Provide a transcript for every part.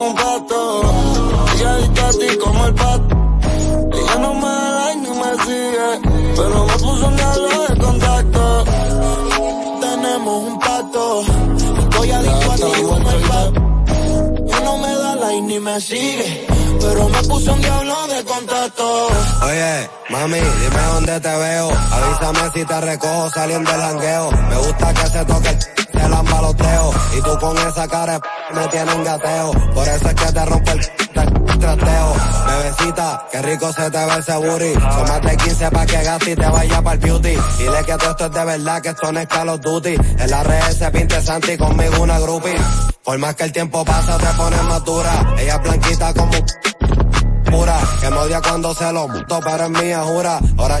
un gato. Ella adicta a ti como el pato. Ella no me da ni me sigue, pero me puso un diablo de contacto. Tenemos un pacto. Estoy adicto a ti como el pato. Ella no me da like ni me sigue, pero me puso un diablo de contacto. Oye, mami, dime dónde te veo. Avísame si te recojo saliendo del jangueo. Me gusta que se toque te la maloteo. Y tú con esa cara me tienen gateo. Por eso es que te rompo el trateo. Bebecita, qué rico se te ve ese booty. Son más de 15 pa' que gaste y te vaya para el beauty. Dile que todo esto es de verdad, que esto no es Call of Duty. En la red se pinte Santi conmigo una groupie. Por más que el tiempo pasa te pones más. Ella es blanquita como pura. Que me odia cuando se lo muto, pero es mía, jura. Ahora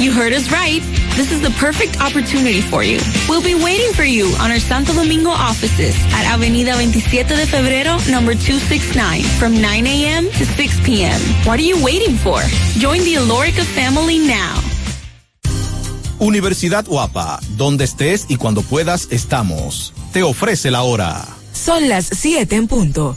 You heard us right. This is the perfect opportunity for you. We'll be waiting for you on our Santo Domingo offices at Avenida 27 de Febrero, number 269, from 9 a.m. to 6 p.m. What are you waiting for? Join the Alorica family now. Universidad Guapa, donde estés y cuando puedas estamos. Te ofrece la hora. Son las 7 en punto.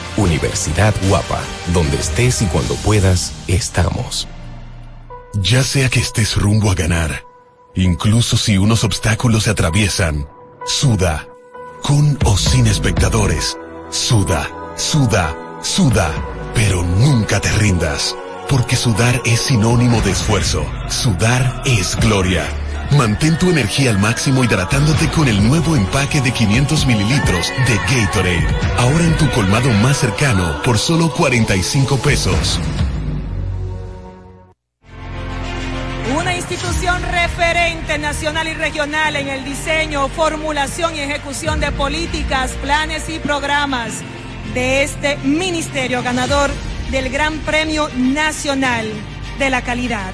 Universidad Guapa, donde estés y cuando puedas, estamos. Ya sea que estés rumbo a ganar, incluso si unos obstáculos se atraviesan, suda, con o sin espectadores, suda, suda, suda, pero nunca te rindas, porque sudar es sinónimo de esfuerzo, sudar es gloria. Mantén tu energía al máximo hidratándote con el nuevo empaque de 500 mililitros de Gatorade. Ahora en tu colmado más cercano por solo 45 pesos. Una institución referente nacional y regional en el diseño, formulación y ejecución de políticas, planes y programas de este ministerio ganador del Gran Premio Nacional de la Calidad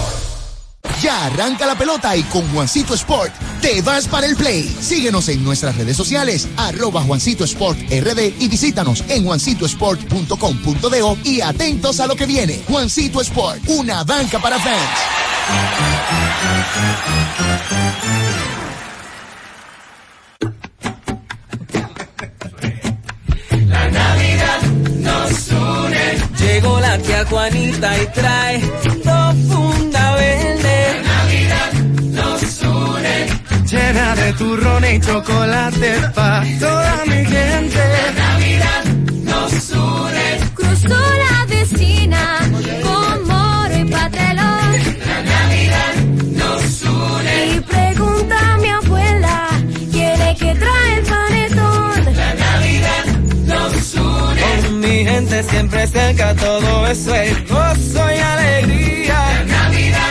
Ya arranca la pelota y con Juancito Sport te vas para el play. Síguenos en nuestras redes sociales, arroba Juancito Sport RD y visítanos en juancitosport.com.de y atentos a lo que viene. Juancito Sport, una banca para fans. La Navidad nos une. Llegó la tía Juanita y trae de turrón y chocolate pa' toda mi gente. La Navidad nos une. Cruzó la vecina con moro y patelón. La Navidad nos une. Y pregunta a mi abuela, ¿quién es que trae el panetón? La Navidad nos une. Con mi gente siempre cerca, todo eso es gozo y alegría. La Navidad nos une.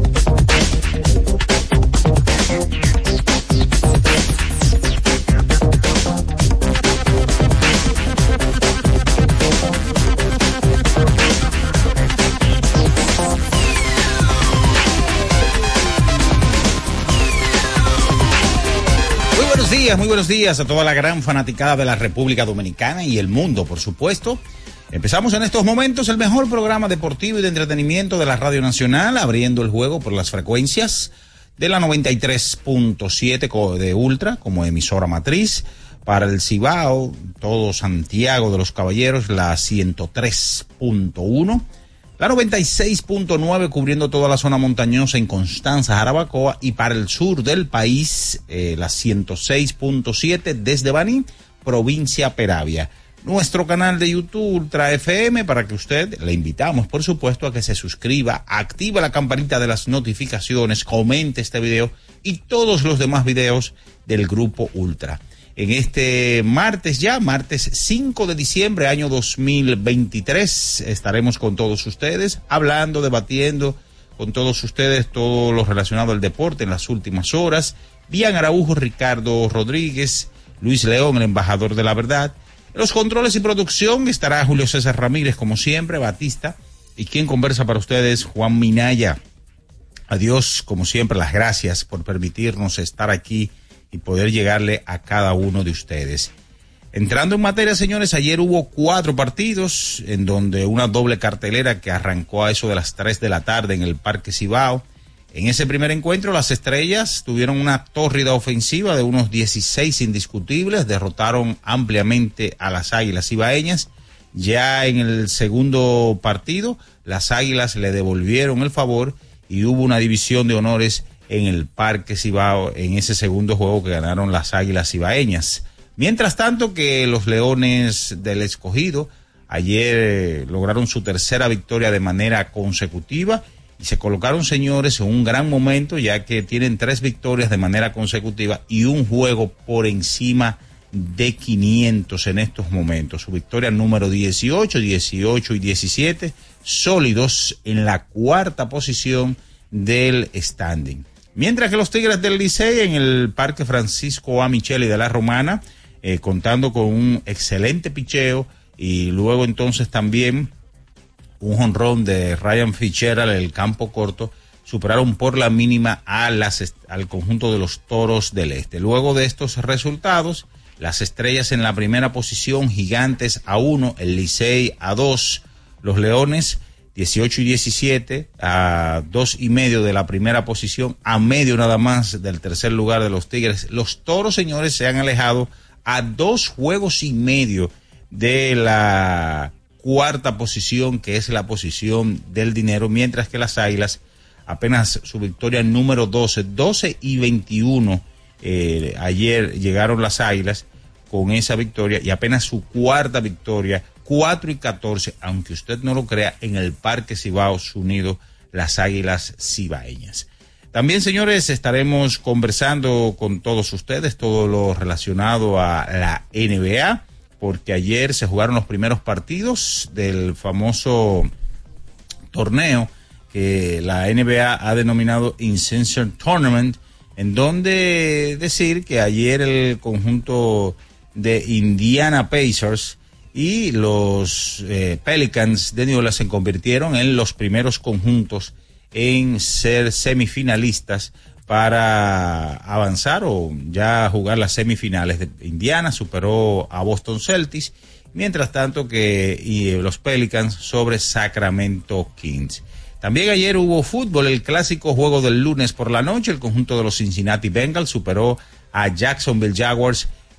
Días, muy buenos días a toda la gran fanaticada de la República Dominicana y el mundo, por supuesto. Empezamos en estos momentos el mejor programa deportivo y de entretenimiento de la Radio Nacional, abriendo el juego por las frecuencias de la 93.7 co- de Ultra como emisora matriz. Para el Cibao, todo Santiago de los Caballeros, la 103.1. La 96.9 cubriendo toda la zona montañosa en Constanza, Jarabacoa y para el sur del país eh, la 106.7 desde Baní, provincia Peravia. Nuestro canal de YouTube Ultra FM para que usted le invitamos por supuesto a que se suscriba, active la campanita de las notificaciones, comente este video y todos los demás videos del grupo Ultra en este martes ya, martes 5 de diciembre, año 2023. Estaremos con todos ustedes, hablando, debatiendo con todos ustedes todo lo relacionado al deporte en las últimas horas. Bian Araujo, Ricardo Rodríguez, Luis León, el embajador de la verdad. En los controles y producción estará Julio César Ramírez, como siempre, Batista. Y quien conversa para ustedes, Juan Minaya. Adiós, como siempre, las gracias por permitirnos estar aquí y poder llegarle a cada uno de ustedes. Entrando en materia, señores, ayer hubo cuatro partidos en donde una doble cartelera que arrancó a eso de las 3 de la tarde en el Parque Cibao. En ese primer encuentro, las estrellas tuvieron una tórrida ofensiva de unos 16 indiscutibles, derrotaron ampliamente a las águilas cibaeñas. Ya en el segundo partido, las águilas le devolvieron el favor y hubo una división de honores en el Parque Cibao en ese segundo juego que ganaron las Águilas Cibaeñas. Mientras tanto que los Leones del Escogido ayer eh, lograron su tercera victoria de manera consecutiva y se colocaron, señores, en un gran momento ya que tienen tres victorias de manera consecutiva y un juego por encima de 500 en estos momentos. Su victoria número 18, 18 y 17, sólidos en la cuarta posición del standing. Mientras que los Tigres del Licey en el Parque Francisco A. Micheli de la Romana, eh, contando con un excelente picheo y luego entonces también un jonrón de Ryan Fitzgerald en el campo corto, superaron por la mínima a las, al conjunto de los Toros del Este. Luego de estos resultados, las estrellas en la primera posición, Gigantes a 1, el Licey a 2, los Leones 18 y 17 a dos y medio de la primera posición, a medio nada más del tercer lugar de los Tigres. Los Toros, señores, se han alejado a dos juegos y medio de la cuarta posición, que es la posición del dinero, mientras que las Águilas apenas su victoria número 12, 12 y 21. Eh, ayer llegaron las Águilas con esa victoria y apenas su cuarta victoria 4 y 14, aunque usted no lo crea, en el Parque Cibaos Unido, las Águilas Cibaeñas. También, señores, estaremos conversando con todos ustedes todo lo relacionado a la NBA, porque ayer se jugaron los primeros partidos del famoso torneo que la NBA ha denominado Incension Tournament, en donde decir que ayer el conjunto de Indiana Pacers y los eh, Pelicans de New se convirtieron en los primeros conjuntos en ser semifinalistas para avanzar o ya jugar las semifinales. De Indiana superó a Boston Celtics, mientras tanto que y los Pelicans sobre Sacramento Kings. También ayer hubo fútbol, el clásico juego del lunes por la noche, el conjunto de los Cincinnati Bengals superó a Jacksonville Jaguars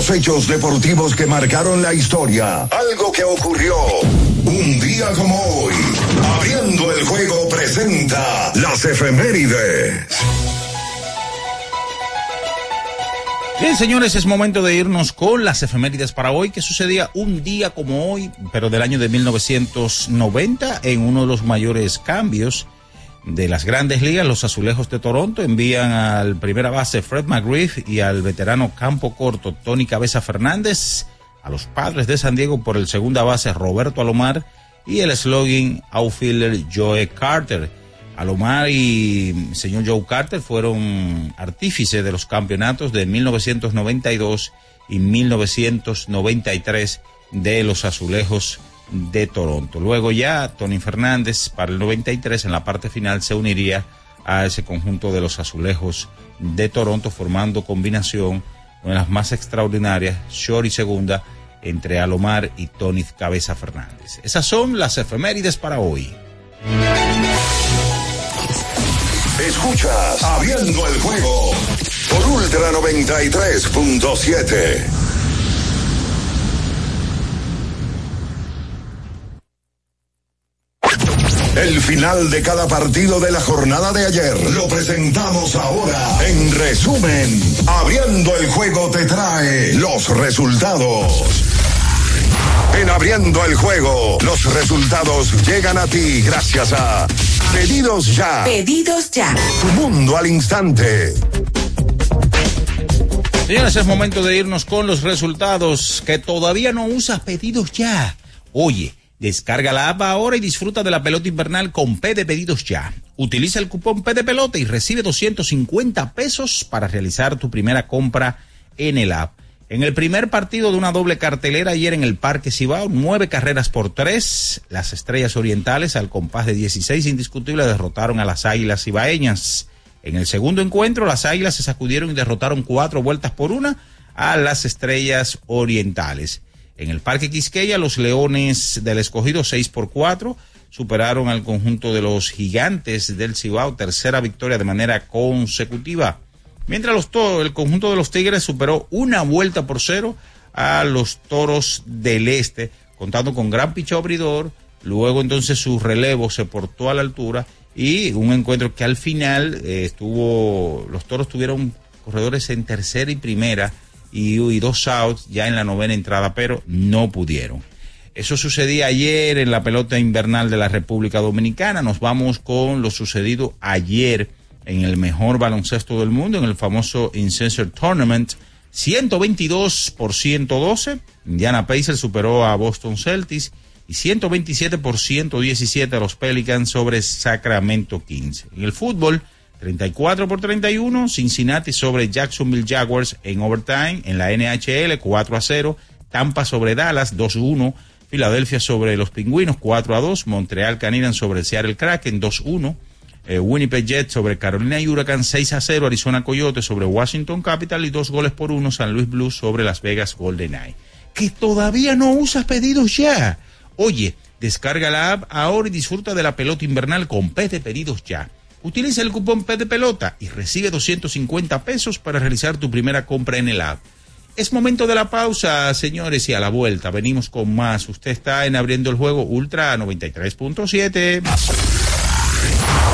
Los hechos deportivos que marcaron la historia. Algo que ocurrió un día como hoy. Abriendo el juego presenta las efemérides. Bien, señores, es momento de irnos con las efemérides para hoy, que sucedía un día como hoy, pero del año de 1990, en uno de los mayores cambios de las grandes ligas, los azulejos de Toronto envían al primera base Fred McGriff y al veterano campo corto Tony Cabeza Fernández, a los padres de San Diego por el segunda base Roberto Alomar y el slogan outfielder Joe Carter. Alomar y señor Joe Carter fueron artífices de los campeonatos de 1992 y 1993 de los azulejos de Toronto. Luego ya Tony Fernández para el 93 en la parte final se uniría a ese conjunto de los azulejos de Toronto formando combinación una de las más extraordinarias, short y segunda, entre Alomar y Tony Cabeza Fernández. Esas son las efemérides para hoy. Escuchas Abriendo el juego por Ultra 93.7. El final de cada partido de la jornada de ayer lo presentamos ahora. En resumen, abriendo el juego te trae los resultados. En abriendo el juego, los resultados llegan a ti gracias a Pedidos Ya. Pedidos Ya. Tu mundo al instante. Señores, es momento de irnos con los resultados que todavía no usas pedidos ya. Oye, Descarga la app ahora y disfruta de la pelota invernal con P de pedidos ya. Utiliza el cupón P de pelota y recibe 250 pesos para realizar tu primera compra en el app. En el primer partido de una doble cartelera ayer en el Parque Cibao, nueve carreras por tres, las Estrellas Orientales al compás de 16 indiscutibles derrotaron a las Águilas Cibaeñas. En el segundo encuentro, las Águilas se sacudieron y derrotaron cuatro vueltas por una a las Estrellas Orientales. En el Parque Quisqueya, los Leones del Escogido 6 por 4 superaron al conjunto de los Gigantes del Cibao, tercera victoria de manera consecutiva. Mientras los el conjunto de los Tigres superó una vuelta por cero a los Toros del Este, contando con gran picho abridor. Luego entonces su relevo se portó a la altura y un encuentro que al final eh, estuvo, los Toros tuvieron corredores en tercera y primera y, dos outs ya en la novena entrada, pero no pudieron. Eso sucedía ayer en la pelota invernal de la República Dominicana. Nos vamos con lo sucedido ayer en el mejor baloncesto del mundo, en el famoso Incensor Tournament. 122 por 112. Indiana Pacers superó a Boston Celtics y 127 por 117 a los Pelicans sobre Sacramento Kings. En el fútbol, 34 por 31, Cincinnati sobre Jacksonville Jaguars en overtime. En la NHL, 4 a 0. Tampa sobre Dallas, 2-1. Filadelfia sobre los Pingüinos, 4 a 2. Montreal Canadiens sobre Seattle Kraken, 2-1. Eh, Winnipeg Jets sobre Carolina y Huracán 6 a 0, Arizona Coyote sobre Washington Capital y dos goles por uno San Luis Blues sobre Las Vegas Golden Eye. Que todavía no usas pedidos ya. Oye, descarga la app ahora y disfruta de la pelota invernal con P de pedidos ya. Utiliza el cupón P de pelota y recibe 250 pesos para realizar tu primera compra en el app. Es momento de la pausa, señores, y a la vuelta venimos con más. Usted está en abriendo el juego Ultra 93.7.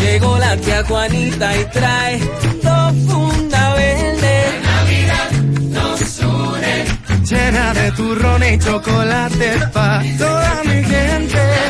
Llegó la tía Juanita y trae dos funda verde. La Navidad nos une. Llena de turrón y chocolate pa' toda mi gente.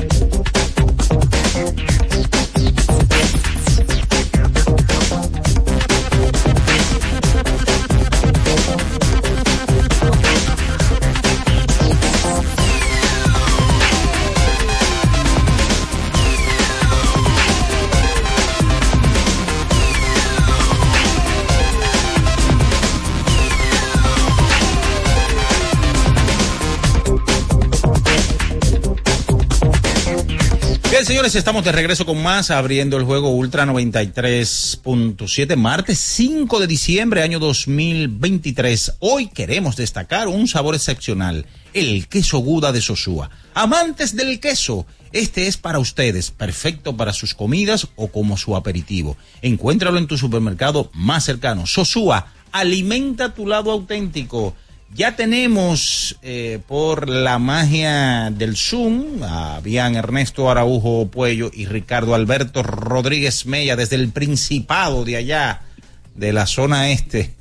Thank you. Bien, señores, estamos de regreso con más, abriendo el juego Ultra 93.7, martes 5 de diciembre, año 2023. Hoy queremos destacar un sabor excepcional, el queso Guda de Sosúa. Amantes del queso, este es para ustedes, perfecto para sus comidas o como su aperitivo. Encuéntralo en tu supermercado más cercano. Sosúa, alimenta tu lado auténtico. Ya tenemos eh, por la magia del Zoom a Bian Ernesto Araujo Puello y Ricardo Alberto Rodríguez Mella desde el Principado de allá, de la zona este.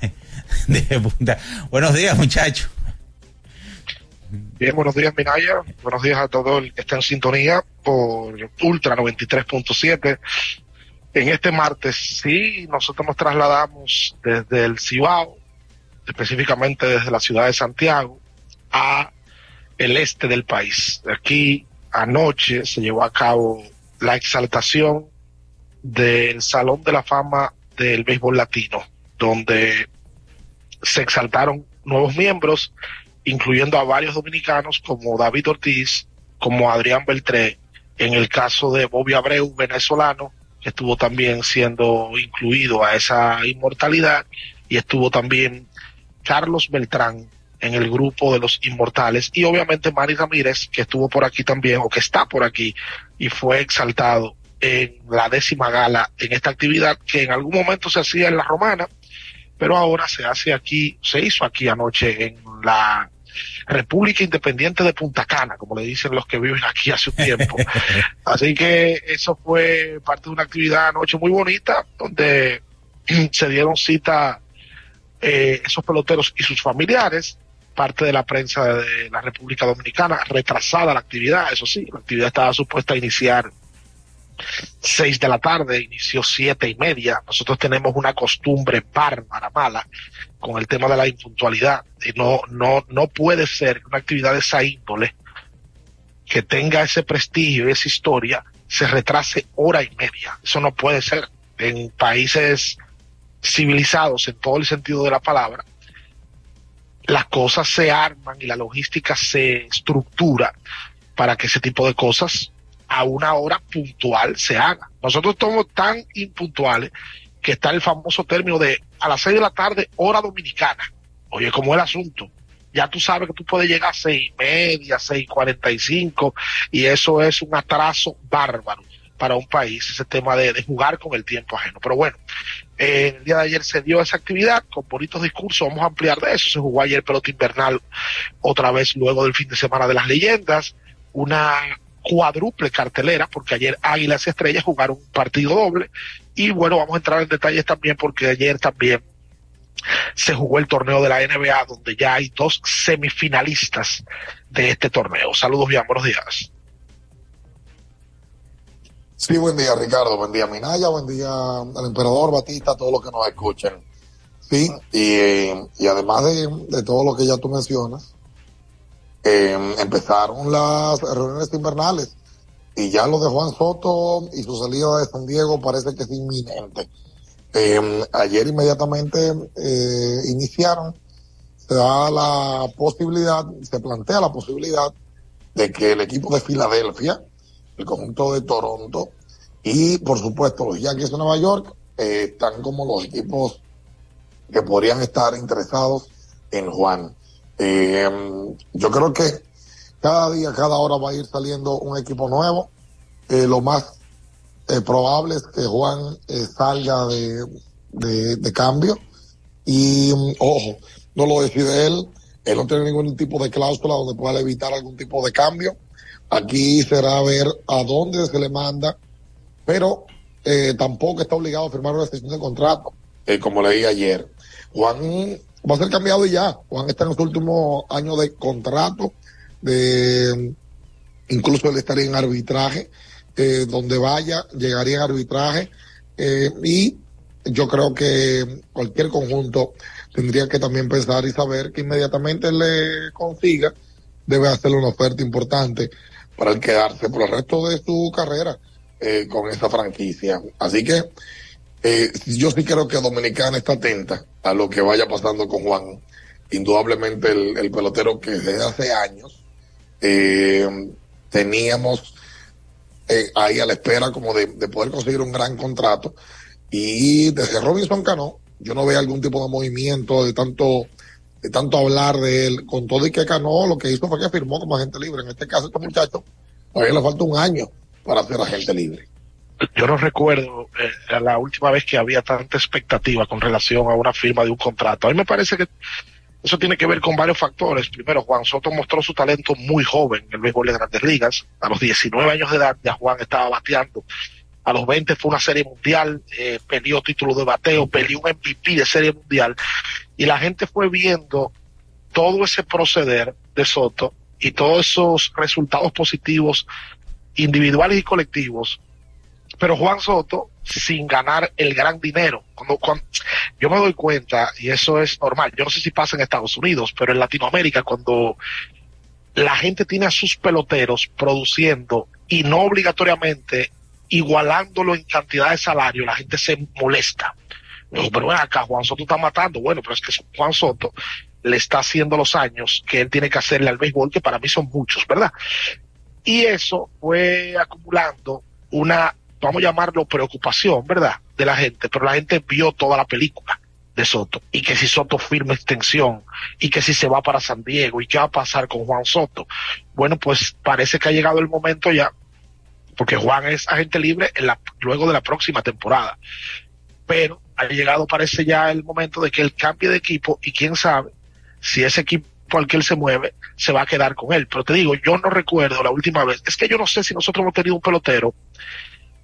De Punta. Buenos días, muchachos. Bien, buenos días, Minaya. Buenos días a todos el que está en sintonía por Ultra 93.7. En este martes, sí, nosotros nos trasladamos desde el Cibao, específicamente desde la ciudad de Santiago, a el este del país. Aquí anoche se llevó a cabo la exaltación del Salón de la Fama del Béisbol Latino, donde se exaltaron nuevos miembros, incluyendo a varios dominicanos como David Ortiz, como Adrián Beltré, en el caso de Bobby Abreu, venezolano, que estuvo también siendo incluido a esa inmortalidad, y estuvo también Carlos Beltrán en el grupo de los inmortales y obviamente Manny Ramírez que estuvo por aquí también o que está por aquí y fue exaltado en la décima gala en esta actividad que en algún momento se hacía en la romana pero ahora se hace aquí, se hizo aquí anoche en la República Independiente de Punta Cana, como le dicen los que viven aquí hace un tiempo. Así que eso fue parte de una actividad anoche muy bonita, donde se dieron cita eh, esos peloteros y sus familiares, parte de la prensa de la República Dominicana, retrasada la actividad, eso sí, la actividad estaba supuesta a iniciar seis de la tarde, inició siete y media. Nosotros tenemos una costumbre bárbara, mala, con el tema de la impuntualidad. Y no, no, no puede ser que una actividad de esa índole, que tenga ese prestigio, esa historia, se retrase hora y media. Eso no puede ser. En países civilizados en todo el sentido de la palabra, las cosas se arman y la logística se estructura para que ese tipo de cosas a una hora puntual se haga. Nosotros somos tan impuntuales que está el famoso término de a las seis de la tarde, hora dominicana. Oye, ¿cómo es el asunto? ya tú sabes que tú puedes llegar a seis y media, seis cuarenta y cinco, y eso es un atraso bárbaro para un país, ese tema de, de jugar con el tiempo ajeno. Pero bueno, eh, el día de ayer se dio esa actividad con bonitos discursos, vamos a ampliar de eso, se jugó ayer pelota invernal otra vez luego del fin de semana de las leyendas, una cuádruple cartelera, porque ayer Águilas y Estrellas jugaron un partido doble, y bueno, vamos a entrar en detalles también porque ayer también se jugó el torneo de la NBA, donde ya hay dos semifinalistas de este torneo. Saludos, bien, buenos días. Sí, buen día, Ricardo. Buen día, Minaya. Buen día al emperador Batista, todos los que nos escuchen. Sí, y, y además de, todo lo que ya tú mencionas, eh, empezaron las reuniones invernales y ya lo de Juan Soto y su salida de San Diego parece que es inminente. Eh, ayer inmediatamente eh, iniciaron, se da la posibilidad, se plantea la posibilidad de que el equipo de Filadelfia, el conjunto de Toronto y por supuesto los Yankees de Nueva York eh, están como los equipos que podrían estar interesados en Juan. Eh, yo creo que cada día, cada hora va a ir saliendo un equipo nuevo. Eh, lo más eh, probable es que Juan salga de, de, de, cambio. Y um, ojo, no lo decide él. Él no tiene ningún tipo de cláusula donde pueda evitar algún tipo de cambio. Aquí será ver a dónde se le manda, pero eh, tampoco está obligado a firmar una extensión de contrato, eh, como leí ayer. Juan va a ser cambiado y ya. Juan está en su último año de contrato, de incluso él estaría en arbitraje, eh, donde vaya, llegaría en arbitraje, eh, y yo creo que cualquier conjunto tendría que también pensar y saber que inmediatamente le consiga, debe hacerle una oferta importante para el quedarse por el resto de su carrera eh, con esa franquicia. Así que eh, yo sí creo que Dominicana está atenta a lo que vaya pasando con Juan. Indudablemente el, el pelotero que desde hace años eh, teníamos eh, ahí a la espera como de, de, poder conseguir un gran contrato. Y desde Robinson Cano, yo no veo algún tipo de movimiento de tanto tanto hablar de él, con todo y que Cano lo que hizo fue que firmó como agente libre. En este caso, este muchacho, todavía le falta un año para ser agente libre yo no recuerdo eh, la última vez que había tanta expectativa con relación a una firma de un contrato. A mí me parece que eso tiene que ver con varios factores. Primero, Juan Soto mostró su talento muy joven en el béisbol de grandes ligas. A los 19 años de edad ya Juan estaba bateando. A los 20 fue una serie mundial, eh, peleó título de bateo, peleó un MVP de serie mundial. Y la gente fue viendo todo ese proceder de Soto y todos esos resultados positivos individuales y colectivos pero Juan Soto sin ganar el gran dinero. Cuando, yo me doy cuenta, y eso es normal, yo no sé si pasa en Estados Unidos, pero en Latinoamérica, cuando la gente tiene a sus peloteros produciendo y no obligatoriamente igualándolo en cantidad de salario, la gente se molesta. No, pero bueno, acá Juan Soto está matando. Bueno, pero es que Juan Soto le está haciendo los años que él tiene que hacerle al béisbol, que para mí son muchos, ¿verdad? Y eso fue acumulando una vamos a llamarlo preocupación, ¿verdad? De la gente, pero la gente vio toda la película de Soto y que si Soto firma extensión y que si se va para San Diego y qué va a pasar con Juan Soto. Bueno, pues parece que ha llegado el momento ya, porque Juan es agente libre en la, luego de la próxima temporada. Pero ha llegado, parece ya el momento de que él cambie de equipo y quién sabe si ese equipo al que él se mueve se va a quedar con él. Pero te digo, yo no recuerdo la última vez, es que yo no sé si nosotros hemos tenido un pelotero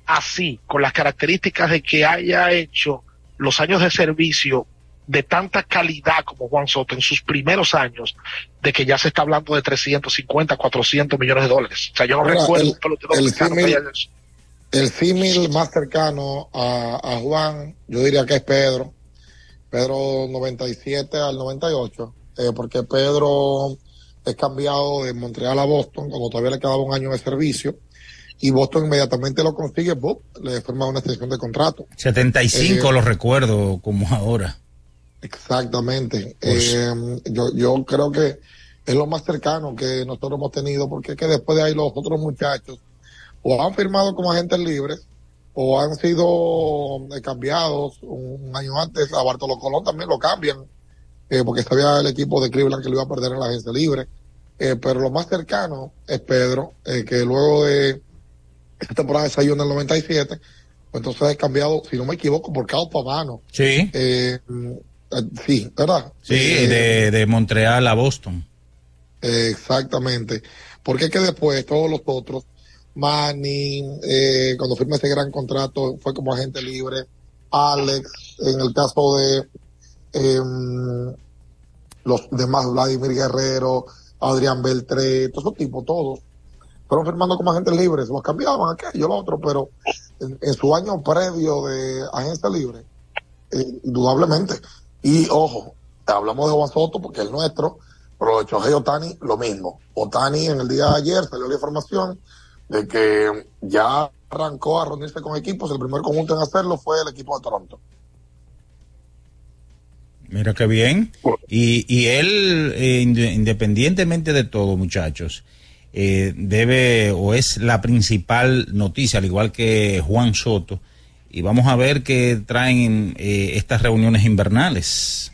así, con las características de que haya hecho los años de servicio de tanta calidad como Juan Soto en sus primeros años, de que ya se está hablando de 350, 400 millones de dólares. O sea, yo no Ahora, recuerdo el, el símil, el símil más cercano a, a Juan, yo diría que es Pedro. Pedro 97 al 98, eh, porque Pedro es cambiado de Montreal a Boston cuando todavía le quedaba un año de servicio y Boston inmediatamente lo consigue, Bob, le firma una extensión de contrato. 75 Eh, lo recuerdo como ahora. Exactamente. Pues- Eh, yo, yo creo que es lo más cercano que nosotros hemos tenido, porque es que después de ahí los otros muchachos o han firmado como agentes libres o han sido eh, cambiados un, año antes. A Bartolo Colón también lo cambian eh, porque sabía el equipo de Cleveland que lo iba a perder en la agencia libre. Eh, pero lo más cercano es Pedro, eh, que luego de esta temporada de 6 en el 97, pues entonces he cambiado, si no me equivoco, por Cao Pavano. Sí. Eh, sí, ¿verdad? Sí, de, de Montreal a Boston. exactamente. Porque es que después todos los otros, Manny, eh, cuando firma ese gran contrato, fue como agente libre, Alex, en el caso de em, los demás, Vladimir Guerrero, Adrián Beltré, todos esos tipos, todos, fueron firmando como agentes libres, los cambiaban aquello, lo otro, pero en, en su año previo de agencia libre, eh, indudablemente. Y ojo, hablamos de Juan Soto porque es nuestro, pero de Chohei Otani, lo mismo. Otani en el día de ayer salió la información de que ya arrancó a reunirse con equipos. El primer conjunto en hacerlo fue el equipo de Toronto. Mira qué bien. Y, y él, eh, independientemente de todo, muchachos, eh, debe o es la principal noticia, al igual que Juan Soto. Y vamos a ver qué traen eh, estas reuniones invernales.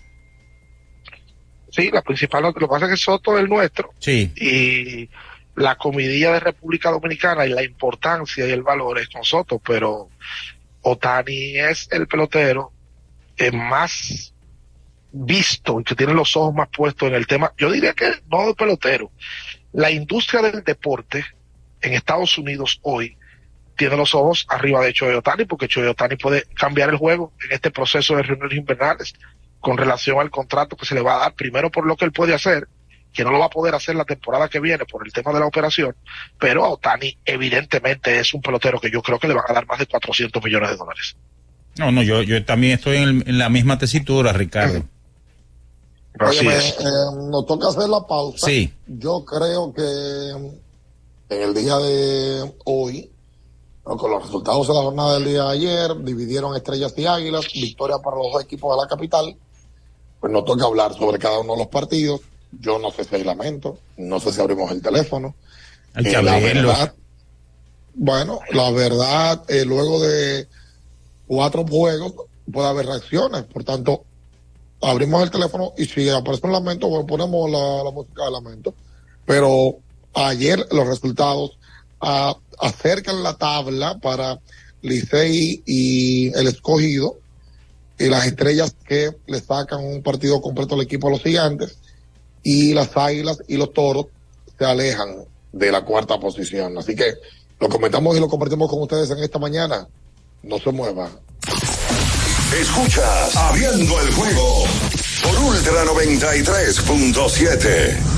Sí, la principal, lo que pasa es que Soto es el nuestro. Sí. Y la comidilla de República Dominicana y la importancia y el valor es con Soto, pero Otani es el pelotero eh, más visto y que tiene los ojos más puestos en el tema. Yo diría que no de pelotero. La industria del deporte en Estados Unidos hoy tiene los ojos arriba de Choy Otani porque Choy Otani puede cambiar el juego en este proceso de reuniones invernales con relación al contrato que se le va a dar, primero por lo que él puede hacer, que no lo va a poder hacer la temporada que viene por el tema de la operación, pero a Otani evidentemente es un pelotero que yo creo que le van a dar más de 400 millones de dólares. No, no, yo, yo también estoy en, en la misma tesitura, Ricardo. Oye, eh, nos toca hacer la pausa. Sí. Yo creo que en el día de hoy. Con los resultados de la jornada del día de ayer, dividieron estrellas y águilas, victoria para los dos equipos de la capital. Pues nos toca hablar sobre cada uno de los partidos. Yo no sé si hay lamento, no sé si abrimos el teléfono. Hay que Eh, la verdad, bueno, la verdad, eh, luego de cuatro juegos puede haber reacciones. Por tanto, abrimos el teléfono y si aparece un lamento, pues ponemos la, la música de lamento. Pero ayer los resultados ah, acercan la tabla para Licey y el escogido y las estrellas que le sacan un partido completo al equipo de los gigantes y las águilas y los toros se alejan de la cuarta posición. Así que lo comentamos y lo compartimos con ustedes en esta mañana. No se muevan. Escuchas Abriendo el juego por Ultra 93.7.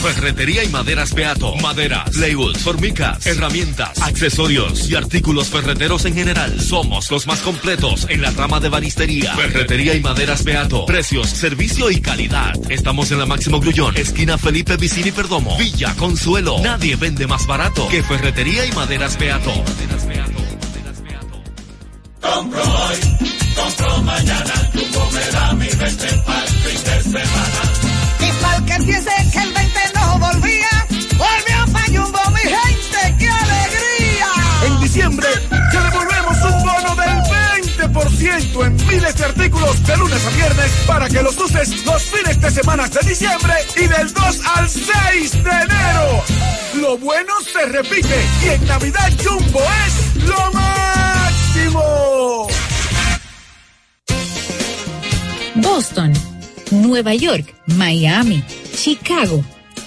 Ferretería y maderas Beato. Maderas, plywood, formicas, herramientas, accesorios y artículos ferreteros en general. Somos los más completos en la rama de banistería. Ferretería y maderas Beato. Precios, servicio y calidad. Estamos en la Máximo Grullón, esquina Felipe Vicini Perdomo, Villa Consuelo. Nadie vende más barato que Ferretería y maderas Beato. Compro hoy, compro mañana, Jumbo me da mi 20 para el fin de semana. Y pa'l que piense que el 20 no volvía, volvió pa' Jumbo, mi gente, ¡qué alegría! En diciembre te devolvemos un bono del 20% en miles de artículos de lunes a viernes para que los uses los fines de semana de diciembre y del 2 al 6 de enero. Lo bueno se repite y en Navidad Jumbo es lo máximo. Boston, Nueva York, Miami, Chicago.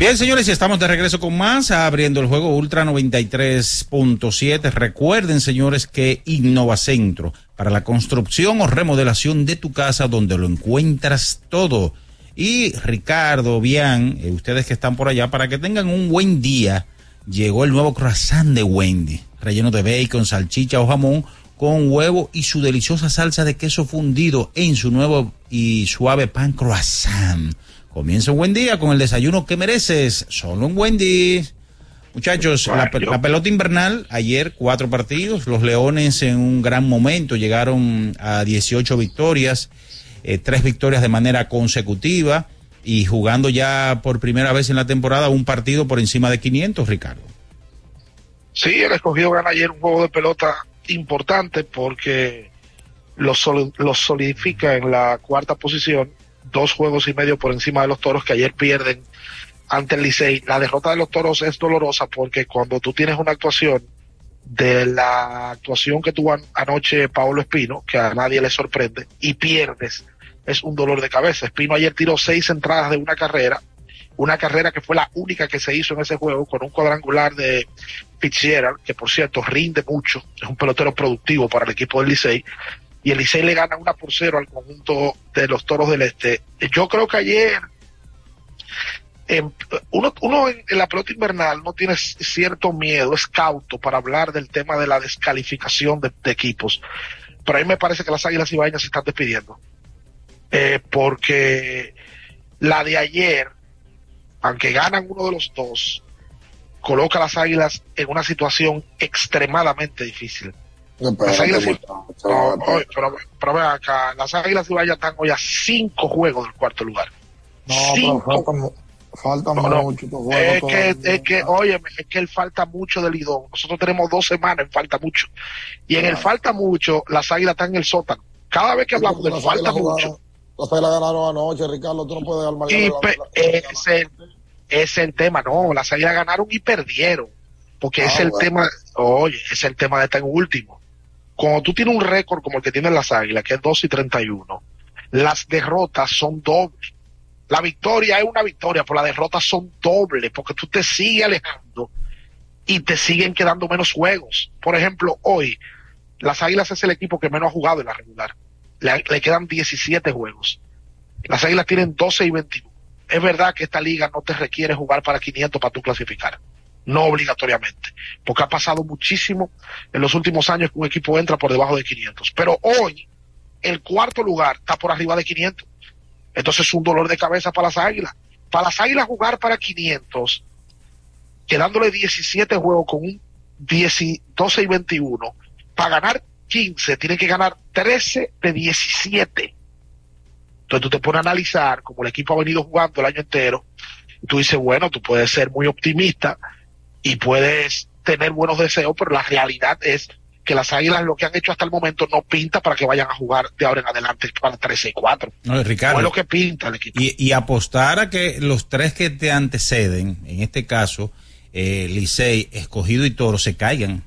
Bien, señores, y estamos de regreso con más, abriendo el juego Ultra 93.7. Recuerden, señores, que Innovacentro, para la construcción o remodelación de tu casa, donde lo encuentras todo. Y Ricardo, Bian, eh, ustedes que están por allá, para que tengan un buen día, llegó el nuevo croissant de Wendy, relleno de bacon, salchicha o jamón, con huevo y su deliciosa salsa de queso fundido en su nuevo y suave pan croissant. Comienza un buen día con el desayuno que mereces. Solo un día. Muchachos, la, pelota invernal, ayer cuatro partidos, los Leones en un gran momento llegaron a 18 victorias eh, tres victorias de manera consecutiva y jugando ya por primera vez en la temporada un partido por encima de 500, Ricardo. Sí, el escogido gana ayer un juego de pelota importante porque lo, soli- lo solidifica en la cuarta posición, dos juegos y medio por encima de los toros que ayer pierden ante el Licey. La derrota de los toros es dolorosa porque cuando tú tienes una actuación de la actuación que tuvo an- anoche Paolo Espino, que a nadie le sorprende, y pierdes, es un dolor de cabeza. Espino ayer tiró seis entradas de una carrera, una carrera que fue la única que se hizo en ese juego con un cuadrangular de Fitzgerald, que por cierto rinde mucho, es un pelotero productivo para el equipo del Licey, y el Licey le gana una por cero al conjunto de los Toros del Este. Yo creo que ayer em, uno, uno en, en la pelota invernal no tiene cierto miedo, es cauto para hablar del tema de la descalificación de, de equipos. Pero a mí me parece que las Águilas Ibañas se están despidiendo. Eh, porque la de ayer, aunque ganan uno de los dos, coloca a las Águilas en una situación extremadamente difícil. Las Águilas no, pero, pero acá, las Águilas Ibañas están hoy a cinco juegos del cuarto lugar. No, pero Cinco no. mucho. juegos Es que, todavía. es que, oye, es que él falta mucho del Lidón. Nosotros tenemos dos semanas en falta mucho. Y en el falta mucho, las águilas están en el sótano. Cada vez que hablamos del falta mucho, Las Águilas ganaron anoche, Ricardo. Tú no puedes armar pe- ese es el tema. No, las águilas ganaron y perdieron. Porque Ah, es el bueno. tema, oye, es el tema de estar en último. Cuando tú tienes un récord como el que tienen las águilas, que es 2 y 31, las derrotas son dobles. La victoria es una victoria, pero las derrotas son dobles, porque tú te sigues alejando y te siguen quedando menos juegos. Por ejemplo, hoy, las Águilas es el equipo que menos ha jugado en la regular. Le, le quedan 17 juegos. Las Águilas tienen 12 y 21. Es verdad que esta liga no te requiere jugar para 500 para tú clasificar. No obligatoriamente. Porque ha pasado muchísimo en los últimos años que un equipo entra por debajo de 500. Pero hoy, el cuarto lugar está por arriba de 500. Entonces es un dolor de cabeza para las águilas. Para las águilas jugar para 500, quedándole 17 juegos con un 10 y- 12 y 21, para ganar 15 tienen que ganar 13 de 17. Entonces tú te pones a analizar como el equipo ha venido jugando el año entero, y tú dices, bueno, tú puedes ser muy optimista y puedes tener buenos deseos, pero la realidad es que las águilas lo que han hecho hasta el momento no pinta para que vayan a jugar de ahora en adelante para 13 y 4. No, Ricardo. No es lo que pinta el equipo. Y, y apostar a que los tres que te anteceden, en este caso, eh, Licey, Escogido y Toro, se caigan.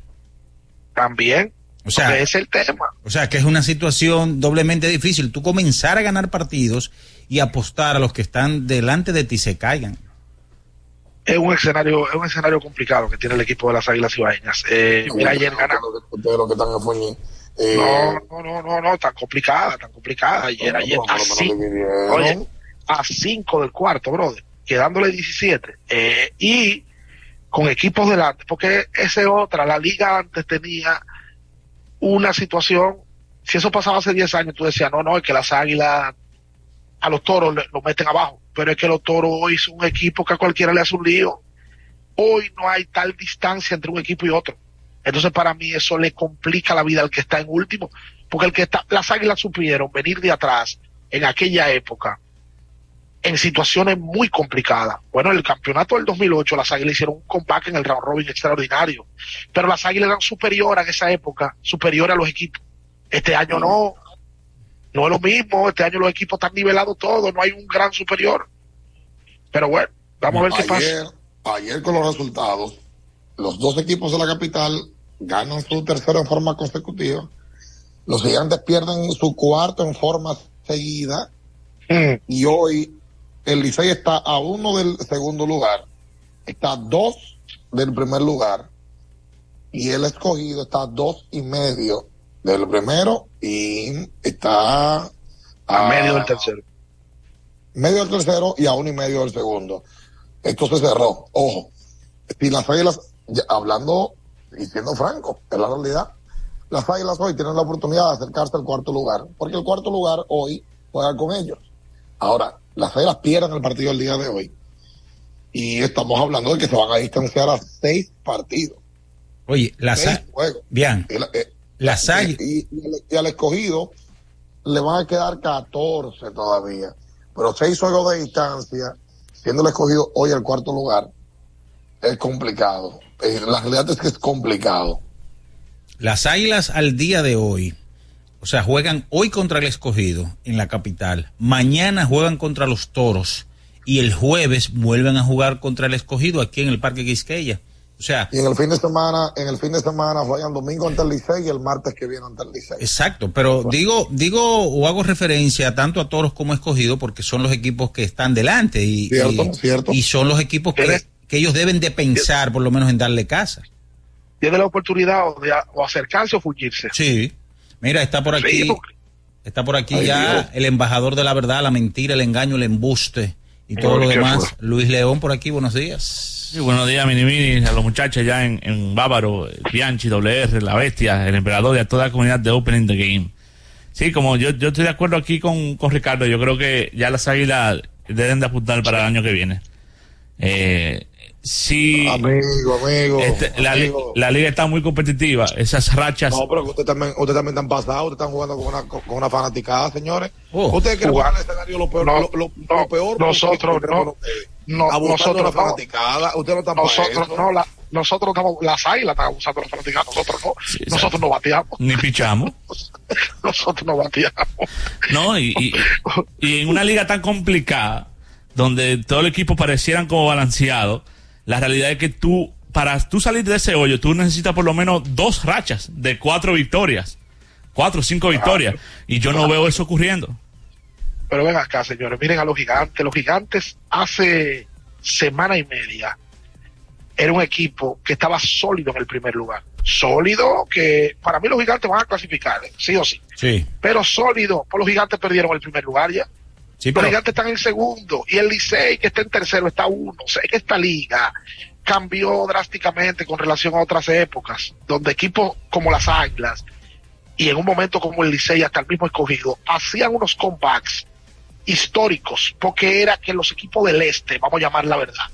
También. O sea, es el tema. O sea, que es una situación doblemente difícil. Tú comenzar a ganar partidos y apostar a los que están delante de ti se caigan. Es un escenario, es un escenario complicado que tiene el equipo de las Águilas Ibaeñas. Eh, mira, ayer que están en. Eh, No, no, no, no, no, tan complicada, tan complicada. Ayer, ayer, a cinco, oye, a cinco del cuarto, brother, quedándole 17. Eh, y con equipos delante, porque esa es otra, la liga antes tenía una situación, si eso pasaba hace 10 años, tú decías, no, no, es que las águilas a los toros lo meten abajo, pero es que los toros hoy son un equipo que a cualquiera le hace un lío. Hoy no hay tal distancia entre un equipo y otro. Entonces para mí eso le complica la vida al que está en último, porque el que está, las águilas supieron venir de atrás en aquella época en situaciones muy complicadas. Bueno, en el campeonato del 2008 las águilas hicieron un comeback en el round robin extraordinario, pero las águilas eran superiores en esa época, superiores a los equipos. Este año no, no es lo mismo, este año los equipos están nivelados todos, no hay un gran superior. Pero bueno, vamos a ver qué ayer, pasa. ayer con los resultados, los dos equipos de la capital ganan su tercero en forma consecutiva. Los gigantes pierden su cuarto en forma seguida. Mm. Y hoy el Licey está a uno del segundo lugar, está a dos del primer lugar. Y el escogido está a dos y medio del primero y está A medio del tercero. medio del tercero y a uno y medio del segundo. Esto se cerró. Ojo, si las águilas, ya hablando y siendo franco, es la realidad, las águilas hoy tienen la oportunidad de acercarse al cuarto lugar, porque el cuarto lugar hoy juega con ellos. Ahora, las águilas pierden el partido el día de hoy. Y estamos hablando de que se van a distanciar a seis partidos. Oye, las Seis juegos. Bien. Y la- eh, Las águilas. y, y al- escogido le van a quedar 14 todavía. Pero seis juegos de distancia, siendo el escogido hoy al cuarto lugar, es complicado. Eh, la realidad es que es complicado. Las Águilas al día de hoy, o sea, juegan hoy contra el escogido en la capital, mañana juegan contra los toros y el jueves vuelven a jugar contra el escogido aquí en el Parque Quisqueya. O sea, Y en el fin de semana, en el fin de semana juegan domingo ante el Licey y el martes que viene ante el Licey. Exacto, pero digo, digo o hago referencia tanto a toros como a escogido porque son los equipos que están delante y, Cierto, y, cierto. y son los equipos que, que ellos deben de pensar por lo menos en darle casa. Tiene la oportunidad o de o acercarse o fugirse. Sí. Mira, está por aquí, Sí, porque- está por aquí Ay, ya Dios. el embajador de la verdad, la mentira, el engaño, el embuste y todo Ay, lo demás. fue. Luis León por aquí, buenos días. Sí, buenos días, Mini Mini, a los muchachos ya en, en Bávaro, Bianchi, WR, La Bestia, el Emperador y a toda la comunidad de Opening the Game. Sí, como yo, yo estoy de acuerdo aquí con, con Ricardo, yo creo que ya las águilas deben de apuntar para el año que viene. Eh, sí. Amigo, amigo. este, la, amigo. la liga está muy competitiva, esas rachas. No, pero que usted también, usted también están pasados, ustedes están jugando con una, con una fanaticada, señores. Oh. Ustedes Jugar. jugar el escenario lo peor, No, lo, lo- lo peor nosotros no. No, nosotros no. para Nosotros no, la, nosotros estamos, las águilas están abusando de los fanáticos, nosotros no. nosotros no bateamos. Ni pichamos. nosotros no bateamos. No, y, y, y en una liga tan complicada, donde todo el equipo parecieran como balanceado, la realidad es que tú, para tú salir de ese hoyo, tú necesitas por lo menos dos rachas de cuatro victorias. Cuatro o cinco victorias. Y yo no veo eso ocurriendo. Pero ven acá, señores, miren a los gigantes. Los gigantes hace semana y media era un equipo que estaba sólido en el primer lugar. Sólido, que para mí los gigantes van a clasificar, ¿eh? sí o sí. Sí. Pero sólido, pues los gigantes perdieron el primer lugar ya. Sí, Los gigantes están en segundo y el Licey que está en tercero está uno. O sea, que esta liga cambió drásticamente con relación a otras épocas, donde equipos como las Águilas y en un momento como el Licey, hasta el mismo escogido, hacían unos comebacks históricos, porque era que los equipos del este, vamos a llamar la verdad,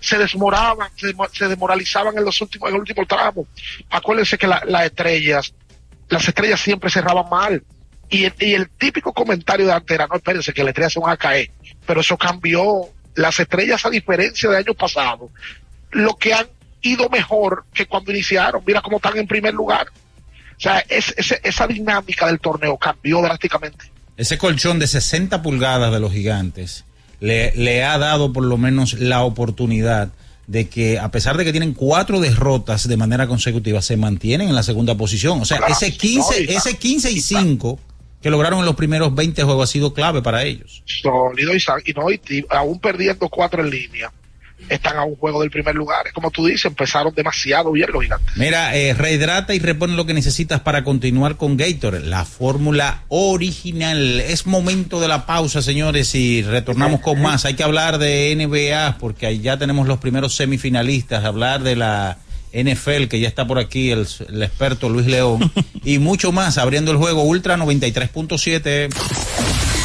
se desmoraban, se, demo- se desmoralizaban en los últimos, en el último tramo. Acuérdense que la- las estrellas, las estrellas siempre cerraban mal. Y y el típico comentario de antes era, no, espérense que las estrellas se van a caer. Pero eso cambió. Las estrellas, a diferencia de años pasados, lo que han ido mejor que cuando iniciaron. Mira cómo están en primer lugar. O sea, esa dinámica del torneo cambió drásticamente. Ese colchón de 60 pulgadas de los gigantes le, le ha dado por lo menos la oportunidad de que, a pesar de que tienen cuatro derrotas de manera consecutiva, se mantienen en la segunda posición. O sea, Claro, ese 15, no, y- ese 15 y 5 que lograron en los primeros 20 juegos ha sido clave para ellos. Sólido y, sa- y no, y, y aún perdiendo cuatro en línea, están a un juego del primer lugar. Como tú dices, empezaron demasiado bien los gigantes. Mira, eh, rehidrata y repone lo que necesitas para continuar con Gatorade, la fórmula original. Es momento de la pausa, señores, y retornamos con más. Hay que hablar de NBA porque ahí ya tenemos los primeros semifinalistas, hablar de la NFL, que ya está por aquí el, el experto Luis León, y mucho más, abriendo el juego Ultra 93.7.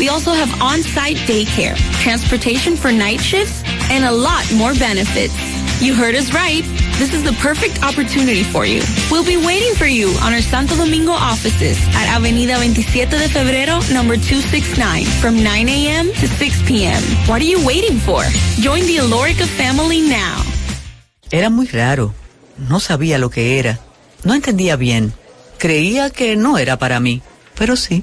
We also have on-site daycare, transportation for night shifts, and a lot more benefits. You heard us right. This is the perfect opportunity for you. We'll be waiting for you on our Santo Domingo offices at Avenida 27 de Febrero, number 269, from 9 a.m. to 6 p.m. What are you waiting for? Join the Alorica family now. Era muy raro. No sabía lo que era. No entendía bien. Creía que no era para mí, pero sí.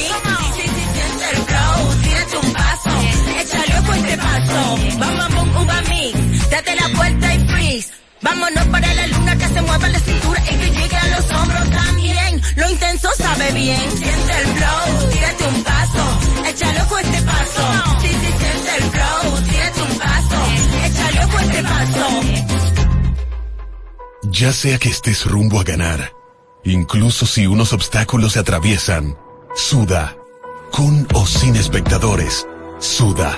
bam, bam, bum, uva mix. Date la vuelta y freeze, vámonos para la luna que se mueva la cintura y que llegue a los hombros bien. Siente el flow, tírate un paso, échale ojo a este paso. Sí, sí, siente el flow, tírate un paso, échale ojo a este paso. Ya sea que estés rumbo a ganar, incluso si unos obstáculos se atraviesan, suda, con o sin espectadores, suda,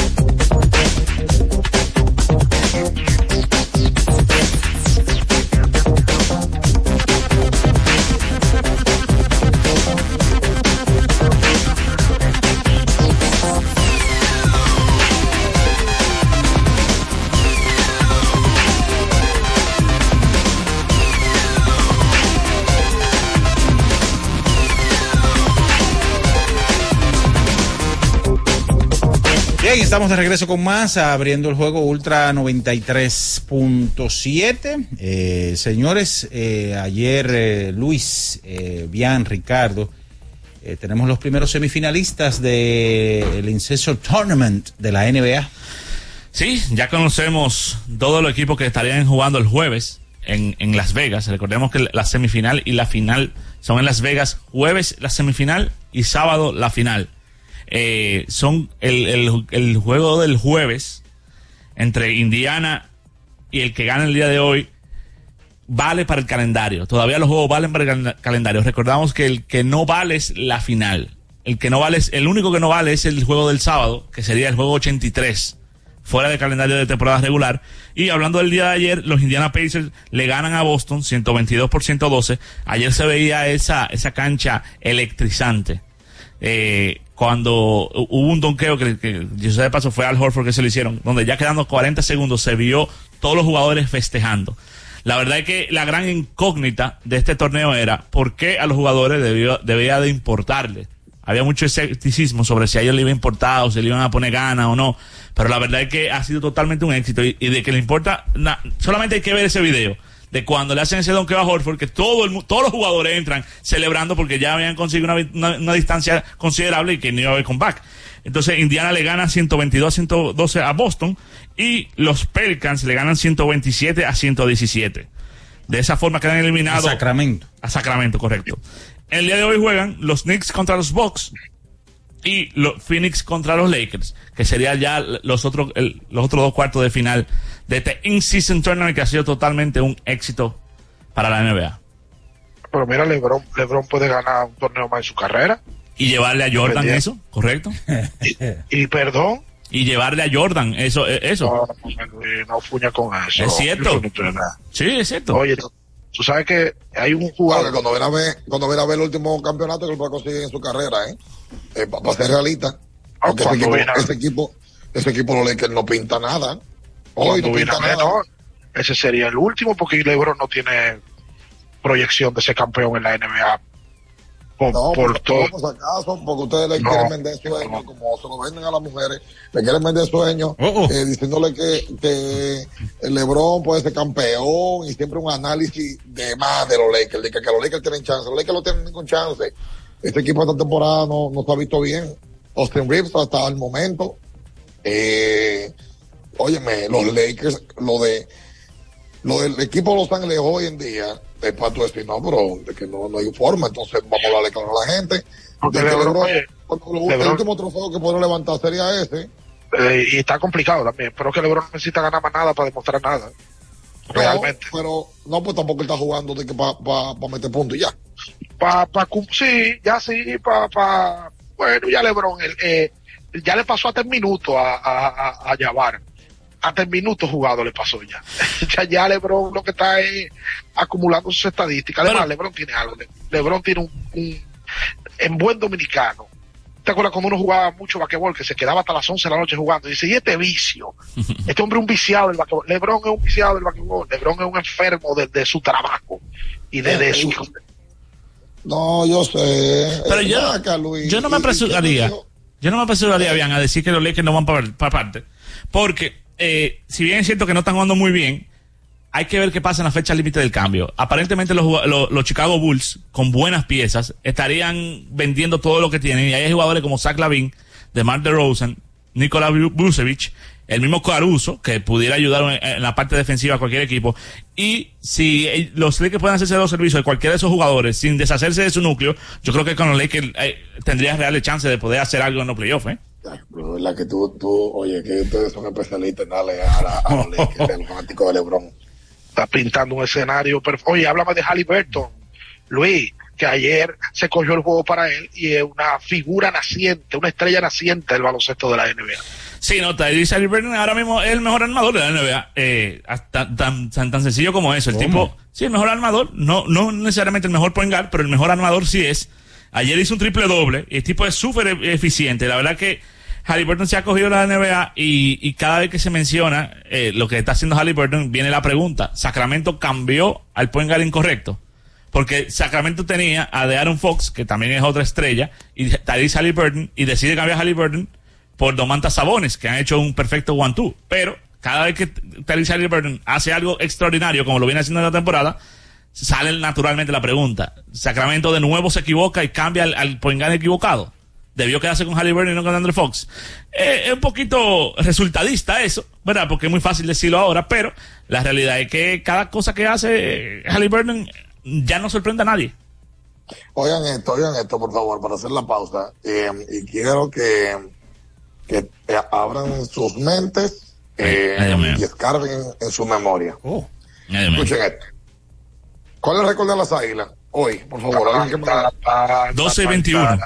Estamos de regreso con más, abriendo el juego Ultra 93.7. Eh, señores, eh, ayer eh, Luis, eh, Bian, Ricardo, tenemos los primeros semifinalistas del Inceso Tournament de la NBA. Sí, ya conocemos todos los equipos que estarían jugando el jueves en, en Las Vegas. Recordemos que la semifinal y la final son en Las Vegas. Jueves la semifinal y sábado la final. Eh, son el, el, juego del jueves entre Indiana y el que gana el día de hoy vale para el calendario. Todavía los juegos valen para el cal- calendario. Recordamos que el que no vale es la final. El que no vale es, el único que no vale es el juego del sábado, que sería el juego 83, fuera del calendario de temporada regular. Y hablando del día de ayer, los Indiana Pacers le ganan a Boston 122 por 112. Ayer se veía esa, esa cancha electrizante. Eh, cuando hu- hubo un donqueo que, que yo sé de paso fue Al Horford que se lo hicieron, donde ya quedando 40 segundos se vio todos los jugadores festejando. La verdad es que la gran incógnita de este torneo era por qué a los jugadores debió, debía de importarle. Había mucho escepticismo sobre si a ellos le iba a importar o si le iban a poner ganas o no. Pero la verdad es que ha sido totalmente un éxito y, de que le importa, solamente hay que ver ese video de cuando le hacen ese donqueo a Horford, que todo el, mu- todos los jugadores entran celebrando porque ya habían conseguido una, vi- una- una distancia considerable y que no iba a haber comeback. Entonces Indiana le gana 122 a 112 a Boston y los Pelicans le ganan 127 a 117. De esa forma quedan eliminados. A Sacramento. A Sacramento, correcto. El día de hoy juegan los Knicks contra los Bucks y los Phoenix contra los Lakers, que serían ya los otros, el- los otros dos cuartos de final de este in-season tournament que ha sido totalmente un éxito para la NBA. Pero mira, LeBron, LeBron puede ganar un torneo más en su carrera. Y llevarle a Jordan eso, correcto. Y perdón. Y llevarle a Jordan eso, eh, eso. No, eh, no fuña con eso. Es cierto. Sí, es cierto. Oye, tú, sabes que hay un Ahora, jugador. cuando viene a ver, cuando viene a ver el último campeonato que él puede conseguir en su carrera, ¿eh? para ser realista. Porque ese equipo, a- ese equipo, ese equipo los Lakers no pinta nada. Hoy no pinta nada. no, ese sería el último porque LeBron no tiene proyección de ser campeón en la NBA. Por, No, por por, todo. por acaso, porque ustedes le No. quieren vender sueños, como se lo venden a las mujeres, le quieren vender sueños, Oh, eh, diciéndole que, que el LeBron puede ser campeón y siempre un análisis de más de los Lakers, de que, que los Lakers tienen chance. Los Lakers no tienen ningún chance. Este equipo esta temporada no, no se ha visto bien. Austin Reeves hasta el momento. Eh, óyeme, los Lakers, lo de lo del equipo de Los Ángeles hoy en día es para tú decir, no, pero de que no, no hay forma, entonces vamos a darle claro a la gente. De que LeBron, el último trofeo que podrá levantar sería ese. Eh, y está complicado también. Pero que LeBron no necesita ganar más nada para demostrar nada. Realmente. No, pero no, pues tampoco está jugando de que para pa, pa meter puntos y ya. Pa, pa, sí, ya sí, pa, pa, bueno, ya LeBron, el, eh, ya le pasó hasta el minuto a, a, a, a Jabbar. Hasta el minuto jugado le pasó ya. ya. Ya LeBron lo que está es acumulando sus estadísticas. Además, LeBron tiene algo. Le- LeBron tiene un, un- en buen dominicano. ¿Te acuerdas cuando uno jugaba mucho basquetbol que se quedaba hasta las 11 de la noche jugando? Y dice, ¿y este vicio? Este hombre es un viciado del basquetbol. LeBron es un viciado del basquetbol. LeBron es un enfermo de, de su trabajo y de, de su... No, yo sé. Pero Eh, yo, Luis. yo no me ¿Y- y qué apresuraría. Yo no me apresuraría bien a decir que los Lakers no van para parte. Porque, eh, si bien es cierto que no están jugando muy bien, hay que ver qué pasa en la fecha límite del cambio. Aparentemente los, los, los Chicago Bulls, con buenas piezas, estarían vendiendo todo lo que tienen. Y hay jugadores como Zach Lavin, DeMar DeRozan, Nikola Vucevic, el mismo Caruso, que pudiera ayudar en, en la parte defensiva a cualquier equipo. Y si eh, los Lakers pueden hacerse los servicios de cualquiera de esos jugadores sin deshacerse de su núcleo, yo creo que con los Lakers eh, tendrías reales chances de poder hacer algo en los playoffs, ¿eh? Pero es la que tú, tú, oye, que ustedes son especialistas en darle a, la- a los Lakers, el fanático de LeBron. está pintando un escenario perfecto. Oye, háblame de Halliburton, Luis, que ayer se cogió el juego para él y es una figura naciente, una estrella naciente del baloncesto de la NBA. Sí, no, Tyrese Halliburton ahora mismo es el mejor armador de la NBA. Eh, hasta- tan, tan, tan sencillo como eso. El tipo, sí, el mejor armador. No, no necesariamente el mejor point guard, pero el mejor armador sí es. Ayer hizo un triple doble el tipo es súper e- eficiente. La verdad que Halliburton se ha cogido la NBA y, y cada vez que se menciona eh, lo que está haciendo Halliburton, viene la pregunta. ¿Sacramento cambió al point incorrecto? Porque Sacramento tenía a De'Aaron Fox, que también es otra estrella, y Tyrese Halliburton, y decide cambiar a Halliburton por Domantas Sabones, que han hecho un perfecto one-two. Pero cada vez que Tyrese Halliburton hace algo extraordinario, como lo viene haciendo en la temporada, sale naturalmente la pregunta. Sacramento de nuevo se equivoca y cambia al, al point guard equivocado. Debió quedarse con Halliburton y no con Andrew Fox. Eh, es un poquito resultadista eso, ¿verdad? Porque es muy fácil decirlo ahora, pero la realidad es que cada cosa que hace eh, Halliburton ya no sorprende a nadie. Oigan esto, oigan esto, por favor, para hacer la pausa. Eh, y quiero que, que abran sus mentes eh, Ay, y escarben en su memoria. Mío. Escuchen esto. ¿Cuál es el récord de las águilas? Hoy, por favor. alguien que me- 12 y 21.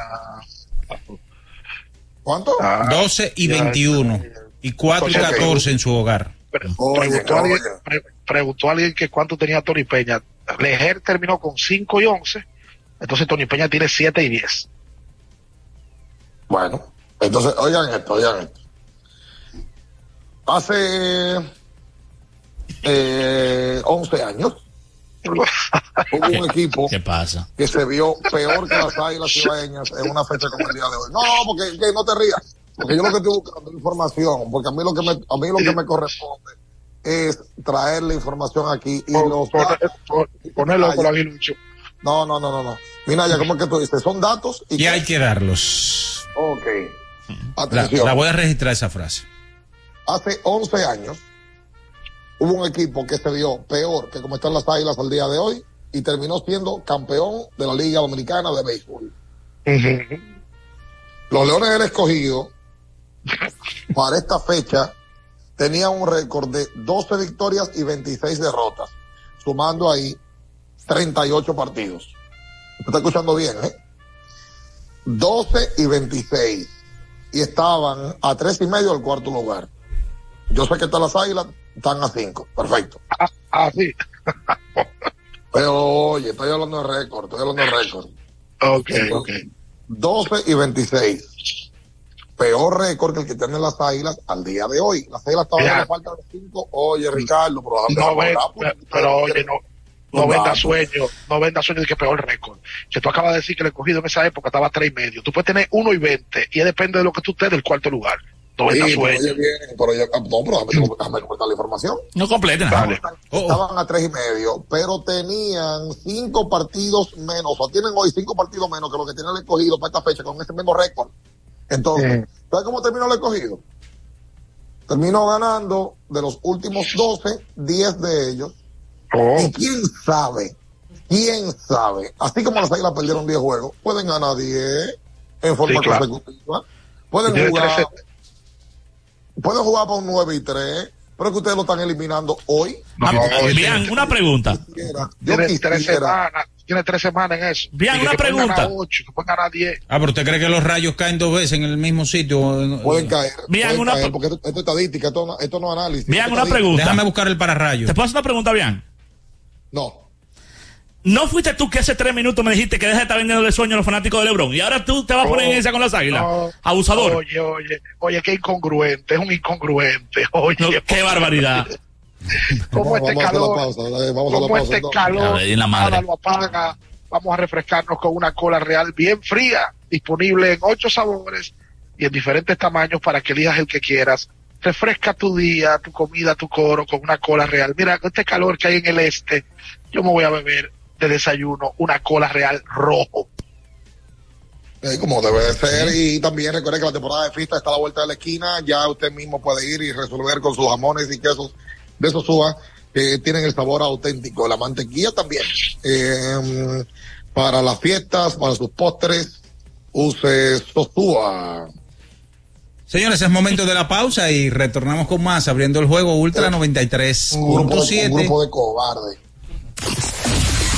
¿Cuánto? 12 y 21. Y 4 y 14 en su hogar. preguntó, alguien, pre- preguntó alguien que cuánto tenía Tony Peña. Leger terminó con 5 y 11. Entonces Tony Peña tiene 7 y 10. Bueno, entonces, oigan esto, oigan esto. Hace eh, 11 años hubo un equipo ¿Qué pasa? que se vio peor que las águilas ibaeñas en una fecha como el día de hoy. No, no, porque que no te rías. Porque yo lo que estoy buscando es información, porque a mí lo que me, a mí lo que me corresponde es traer la información aquí y los Ponelo con la aguilucho. No, no, no, no, no. Mira, ya como es que tú dices, son datos y Y hay que darlos. Ok. La, la voy a registrar esa frase. hace 11 años hubo un equipo que se vio peor que como están las águilas al día de hoy y terminó siendo campeón de la Liga Dominicana de Béisbol. Los Leones del Escogido, para esta fecha, tenían un récord de 12 victorias y 26 derrotas, sumando ahí 38 partidos. ¿Me está escuchando bien, eh? 12 y 26. Y estaban a tres y medio del cuarto lugar. Yo sé que están las águilas, están a cinco. Perfecto. Ah, sí. Pero oye, estoy hablando de récord, estoy hablando de récord. Ok, ok. 12 y 26. Peor récord que el que tienen las águilas al día de hoy. Las águilas estaban la falta de cinco. Oye, Ricardo, pero No, ven- hablar, porque- pero oye, no, no venda dato. sueño, no venda sueño de que peor récord. Que tú acabas de decir que el escogido en esa época estaba a tres y medio. Tú puedes tener uno y veinte y depende de lo que tú estés del cuarto lugar. Sí, bien, pero yo, ah, no, pero déjame, déjame comentar la información. No completen. Dale. Estaban a tres y medio, pero tenían cinco partidos menos, o tienen hoy cinco partidos menos que lo que tiene el escogido para esta fecha con ese mismo récord. Entonces, ¿sabes cómo terminó el escogido? Terminó ganando de los últimos 12, 10 de ellos. Oh. Y quién sabe, quién sabe, así como las águilas perdieron 10 juegos, pueden ganar 10 en forma Sí, claro. consecutiva. Pueden jugar, 13. Pueden jugar por 9 y 3, pero que ustedes lo están eliminando hoy. Ah, Bien, una pregunta. Yo Tiene tres quisiera- semanas, tiene tres semanas en eso. Bien, una que pueden pregunta. ganar ocho, que pueden ganar diez. Ah, pero usted cree que los rayos caen dos veces en el mismo sitio. Pueden caer. Bien, pueden una caer, porque esto, esto es estadística, esto, no- esto no es análisis. Bien, una pregunta. Déjame buscar el pararrayo. ¿Te puedo hacer una pregunta, bien? No. ¿No fuiste tú que hace tres minutos me dijiste que deja de estar vendiendo el sueño a los fanáticos de Lebron? Y ahora tú te vas a poner en esa con las águilas. No. Abusador. Oye, oye, oye, qué incongruente, es un incongruente. Oye, No, qué barbaridad. como Vamos, este vamos a hacer la calor, vamos a la como pausa. este calor, nada lo apaga. Vamos a refrescarnos con una cola real bien fría, disponible en ocho sabores y en diferentes tamaños para que elijas el que quieras. Refresca tu día, tu comida, tu coro con una cola real. Mira, con este calor que hay en el este, yo me voy a beber de desayuno una cola real rojo. Eh, como debe de ser. Y también recuerde que la temporada de fiesta está a la vuelta de la esquina. Ya usted mismo puede ir y resolver con sus jamones y quesos de Sosúa, que tienen el sabor auténtico. La mantequilla también. Eh, para las fiestas, para sus postres, use Sosúa. Señores, es momento de la pausa y retornamos con más abriendo el juego Ultra Un grupo, de, un 93.7. grupo de cobardes.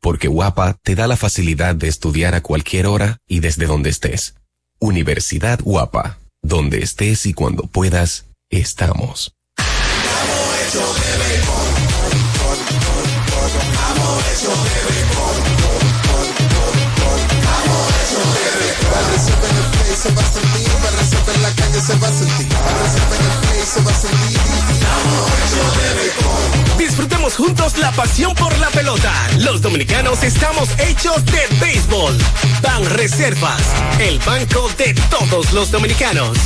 porque Guapa te da la facilidad de estudiar a cualquier hora y desde donde estés. Universidad Guapa, donde estés y cuando puedas, estamos. la calle se va a sentir, Se va a. Disfrutemos juntos la pasión por la pelota. Los dominicanos estamos hechos de béisbol. Ban Reservas, el banco de todos los dominicanos.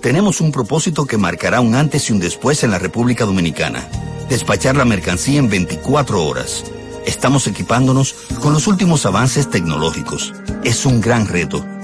Tenemos un propósito que marcará un antes y un después en la República Dominicana. Despachar la mercancía en 24 horas. Estamos equipándonos con los últimos avances tecnológicos. Es un gran reto,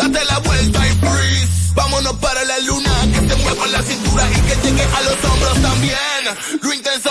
date la vuelta y freeze. Vámonos para la luna, que se mueva la cintura y que llegue a los hombros también. Lo intenso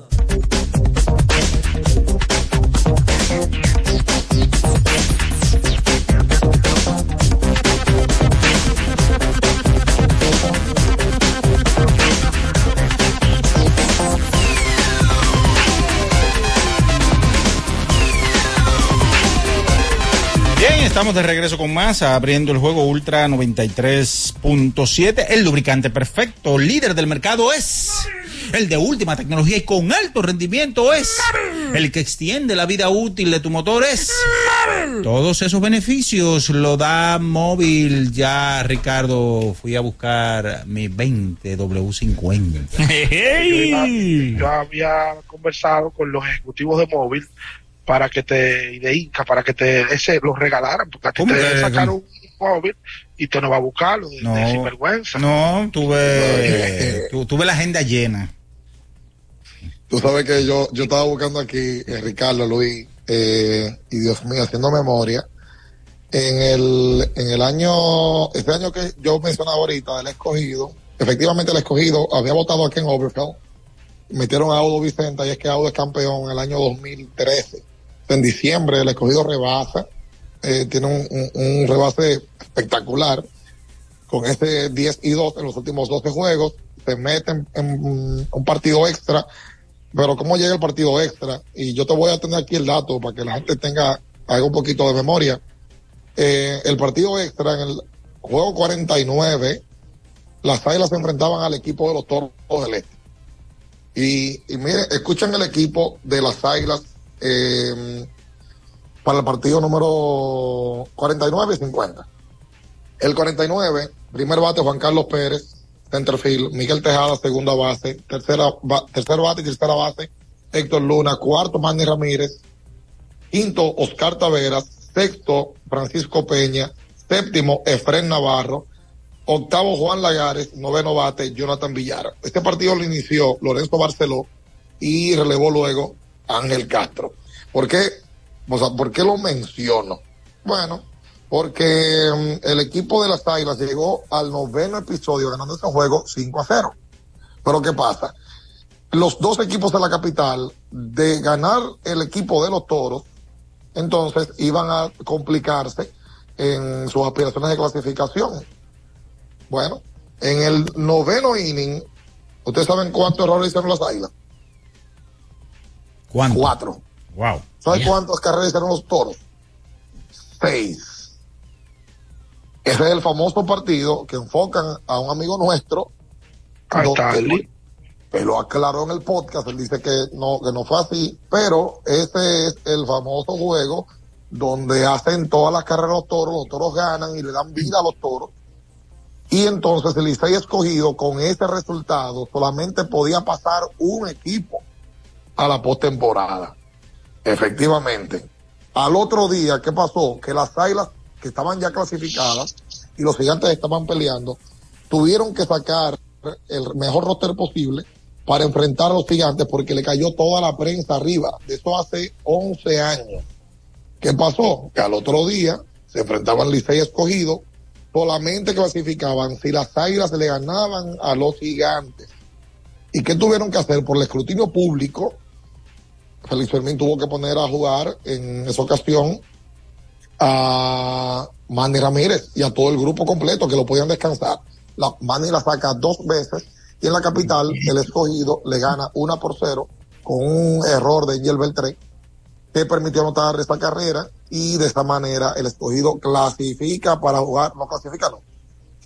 Estamos de regreso con más, abriendo el juego Ultra 93.7. El lubricante perfecto, líder del mercado es el de última tecnología y con alto rendimiento es el que extiende la vida útil de tu motor es. Todos esos beneficios lo da móvil. Ya, Ricardo, fui a buscar mi 20 W50. Yo, iba- yo había conversado con los ejecutivos de móvil para que te, y de Inca, para que te ese, los regalaran, porque a ti ¿Cómo te que- sacaron un móvil y te no va a buscarlo de, No. de sinvergüenza. No, tuve, tu- tuve la agenda llena. Tú sabes que yo, yo estaba buscando aquí, eh, Ricardo, Luis, eh, y Dios mío, haciendo memoria. En el, en el año, este año que yo mencionaba ahorita, del escogido, efectivamente el escogido había votado aquí en Overfield. Metieron a Audo Vicenta y es que Audo es campeón en el año 2013. En diciembre el escogido rebasa, eh, tiene un, rebase espectacular con ese 10 y 2 en los últimos 12 juegos. Se meten en un partido extra pero cómo llega el partido extra, y yo te voy a tener aquí el dato para que la gente tenga algo un poquito de memoria. Eh, el partido extra en el juego 49, las águilas se enfrentaban al equipo de los toros del este. Y, y miren, escuchen el equipo de las águilas eh, para el partido número 49 y 50. El 49, primer bate Juan Carlos Pérez, centerfield, Miguel Tejada, segunda base, tercera, ba- bate y tercera base, Héctor Luna, cuarto Manny Ramírez, quinto Oscar Taveras, sexto Francisco Peña, séptimo Efren Navarro, octavo Juan Lagares, noveno bate Jonathan Villara. Este partido lo inició Lorenzo Barceló y relevó luego Ángel Castro. ¿Por qué? O sea, ¿por qué lo menciono? Bueno, porque mm, el equipo de las Águilas llegó al noveno episodio ganando ese juego 5 a 0. Pero ¿qué pasa? Los dos equipos de la capital, de ganar el equipo de los toros, entonces iban a complicarse en sus aspiraciones de clasificación. Bueno, en el noveno inning, ¿ustedes saben cuántos errores hicieron las águilas? ¿Cuánto? Cuatro. Wow. ¿Saben cuántas carreras hicieron los toros? Seis. Ese es el famoso partido que enfocan a un amigo nuestro. donde él lo aclaró en el podcast, él dice que no, que no fue así, pero ese es el famoso juego donde hacen todas las carreras los toros, los toros ganan y le dan vida a los toros. Y entonces el Licey escogido con ese resultado solamente podía pasar un equipo a la postemporada. Efectivamente. Al otro día, ¿qué pasó? Que las águilas que estaban ya clasificadas y los gigantes estaban peleando, tuvieron que sacar el mejor roster posible para enfrentar a los gigantes porque le cayó toda la prensa arriba. De eso hace 11 años. ¿Qué pasó? Que al otro día se enfrentaban Licey escogido, solamente clasificaban si las águilas le ganaban a los gigantes. ¿Y qué tuvieron que hacer? Por el escrutinio público, Félix Fermín tuvo que poner a jugar en esa ocasión a Manny Ramírez y a todo el grupo completo que lo podían descansar. La, Manny la saca dos veces y en la capital el escogido le gana una por cero con un error de Angel Beltré que permitió anotar esta carrera y de esta manera el escogido clasifica para jugar, no clasifica, no,